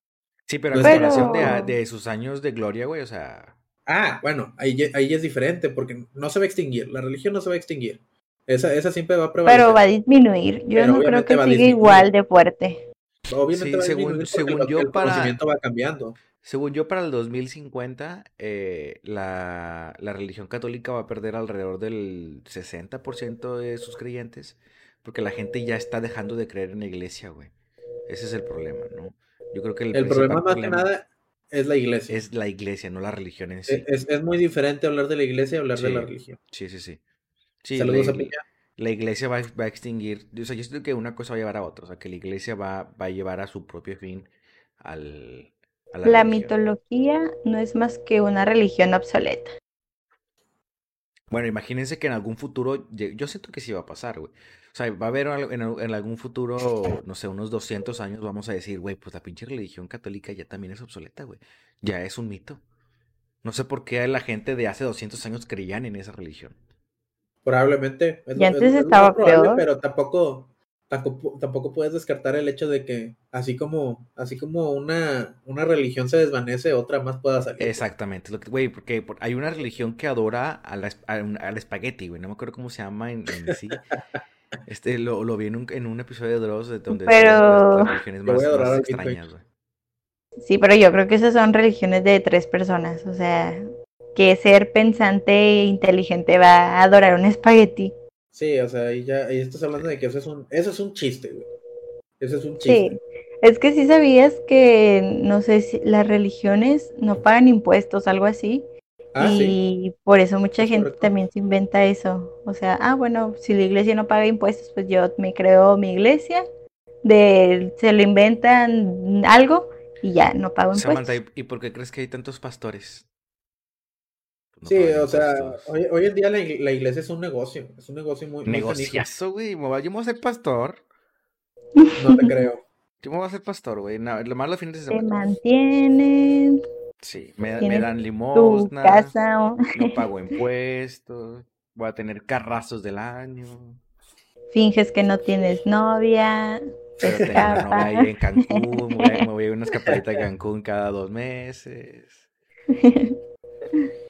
Sí, pero en relación de, de, sus años de gloria, güey, o sea. Ah, bueno, ahí, ahí es diferente, porque no se va a extinguir. La religión no se va a extinguir. Esa, esa siempre va a prevalecer. Pero va a disminuir. Yo no creo que siga igual de fuerte. Obviamente va a según, según yo, el para... conocimiento va cambiando. Según yo, para el 2050, eh, la, la, religión católica va a perder alrededor del 60% de sus creyentes, porque la gente ya está dejando de creer en la iglesia, güey. Ese es el problema, ¿no? Yo creo que el, el problema más que nada es la iglesia. Es la iglesia, no la religión en sí. Es, es muy diferente hablar de la iglesia y hablar de la religión. Sí, sí, sí. Saludos la, a Piña. La iglesia va, va, a extinguir, o sea, yo siento que una cosa va a llevar a otra, o sea, que la iglesia va, va a llevar a su propio fin al, la, mitología no es más que una religión obsoleta. Bueno, imagínense que en algún futuro, yo siento que sí va a pasar, güey. O sea, va a haber en, algún futuro, no sé, unos 200 años, vamos a decir, güey, pues la pinche religión católica ya también es obsoleta, güey. Ya es un mito. No sé por qué la gente de hace 200 años creían en esa religión. Probablemente. y antes estaba peor. Pero tampoco, tampoco, puedes descartar el hecho de que así como así como una, una religión se desvanece, otra más pueda salir. Exactamente, güey, porque hay una religión que adora al espagueti, güey, no me acuerdo cómo se llama en, sí. Este, lo, lo vi en un, en un episodio de Dross de donde pero... las, religiones más, extrañas, güey. Sí, pero yo creo que esas son religiones de tres personas, o sea, que ser pensante e inteligente va a adorar un espagueti. Sí, o sea, ahí ya ahí estás hablando de que eso es un, eso es un chiste, güey. Eso es un chiste. Sí. Es que sí sabías que, no sé si las religiones no pagan impuestos, algo así. Ah, y por eso mucha gente también se inventa eso. O sea, ah, bueno, si la iglesia no paga impuestos, pues yo me creo mi iglesia, de, se lo inventan algo y ya, no pago impuestos. ¿y por qué crees que hay tantos pastores? Sí, o sea, hoy, hoy, en día la, la, iglesia es un negocio, es un negocio muy... Negociazo, güey, yo me voy a ser pastor. No te creo. Yo me voy a ser pastor, güey, no, lo malo los fines de semana. Te mantienen. Sí, me, me dan limosna, no pago impuestos, voy a tener carrazos del año. Finges que no tienes novia. Pero tengo novia ahí en Cancún, me voy, a, una escapadita a Cancún cada dos meses.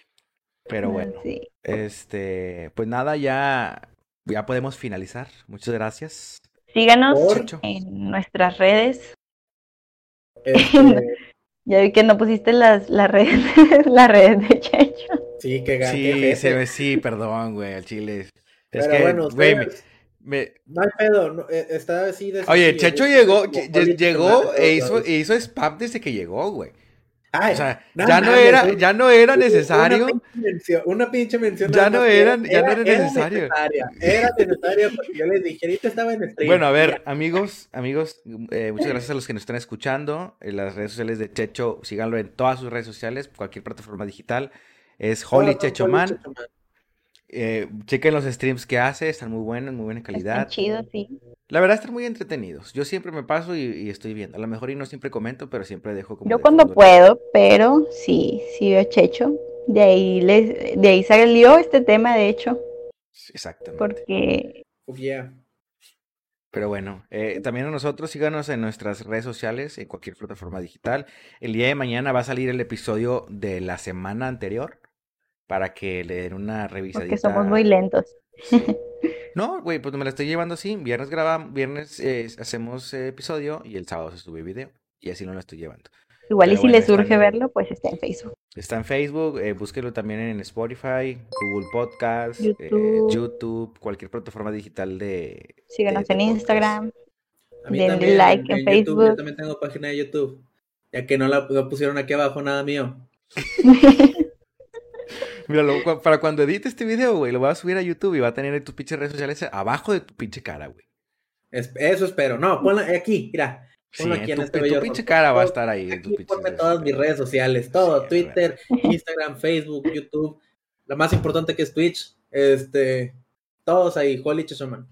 Pero bueno, este, pues nada, ya, ya podemos finalizar. Muchas gracias. Síganos en nuestras redes. Este, ya vi que no pusiste las, las redes, las redes de Checho. Sí, que Sí, se ve, sí, perdón, güey, al chile. Es que, bueno, güey, me, No hay pedo, eh, está así Oye, Checho llegó, llegó e hizo, e hizo spam desde que llegó, güey. O sea, ya, no era, ya no era necesario. Una pinche mención. ya no, era, ya no era necesario. Era necesario porque yo les dije, ahorita estaba en stream. Bueno, a ver, amigos, amigos, eh, muchas gracias a los que nos están escuchando. En las redes sociales de Checho, síganlo en todas sus redes sociales, cualquier plataforma digital. Es Holly Chechoman. Eh, chequen los streams que hace, están muy buenos, muy buena calidad. Están chidos, sí. La verdad, están muy entretenidos. Yo siempre me paso y, estoy viendo. A lo mejor y no siempre comento, pero siempre dejo como. Yo cuando puedo, pero sí, sí veo Checho. De ahí, les, de ahí salió este tema, de hecho. Exactamente. Porque. Oh, yeah. Pero bueno, eh, también a nosotros síganos en nuestras redes sociales, en cualquier plataforma digital. El día de mañana va a salir el episodio de la semana anterior para que le den una revisadita. Porque somos muy lentos. No, güey, pues me la estoy llevando así. Viernes grabamos, viernes eh, hacemos episodio y el sábado se sube video. Y así no la estoy llevando. Igual y si les surge verlo, pues está en Facebook. Está en Facebook, eh, búsquelo también en Spotify, Google Podcast, eh, YouTube, cualquier plataforma digital de... Síganos en Instagram, denle like en, Facebook. yo también tengo página de YouTube, ya que no la pusieron aquí abajo nada mío. Mira, para cuando edite este video, güey, lo voy a subir a YouTube y va a tener en tus pinches redes sociales abajo de tu pinche cara, güey. eso espero. No, ponla aquí, mira. Ponla aquí en, este tu, pinche cara va a estar ahí. En tu pinche todas mis redes sociales, todo, Twitter, Instagram, Facebook, YouTube. La más importante que es Twitch, este, todos ahí, Holy Chesoman.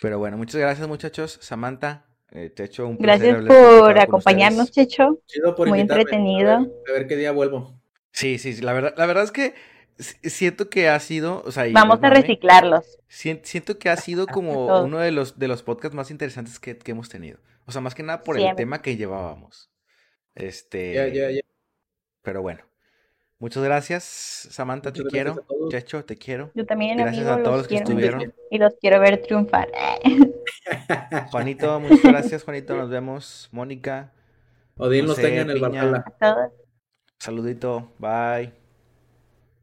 Pero bueno, muchas gracias muchachos. Samantha, eh, te echo un Gracias por acompañarnos, Checho. Chido por Muy entretenido. a ver qué día vuelvo. Sí, sí, sí, la verdad, la verdad es que siento que ha sido, o sea, vamos a reciclarlos. Siento que ha sido como uno de los de los podcasts más interesantes que, hemos tenido. O sea, más que nada por el tema que llevábamos. Este. Ya, ya, ya. Pero bueno. Muchas gracias, Samantha, te quiero. Checho, te quiero. Yo también, Gracias a todos los que estuvieron. Y los quiero ver triunfar. Juanito, muchas gracias, Juanito. Nos vemos. Mónica. Odín los tenga en el Valhalla. Saludito, bye.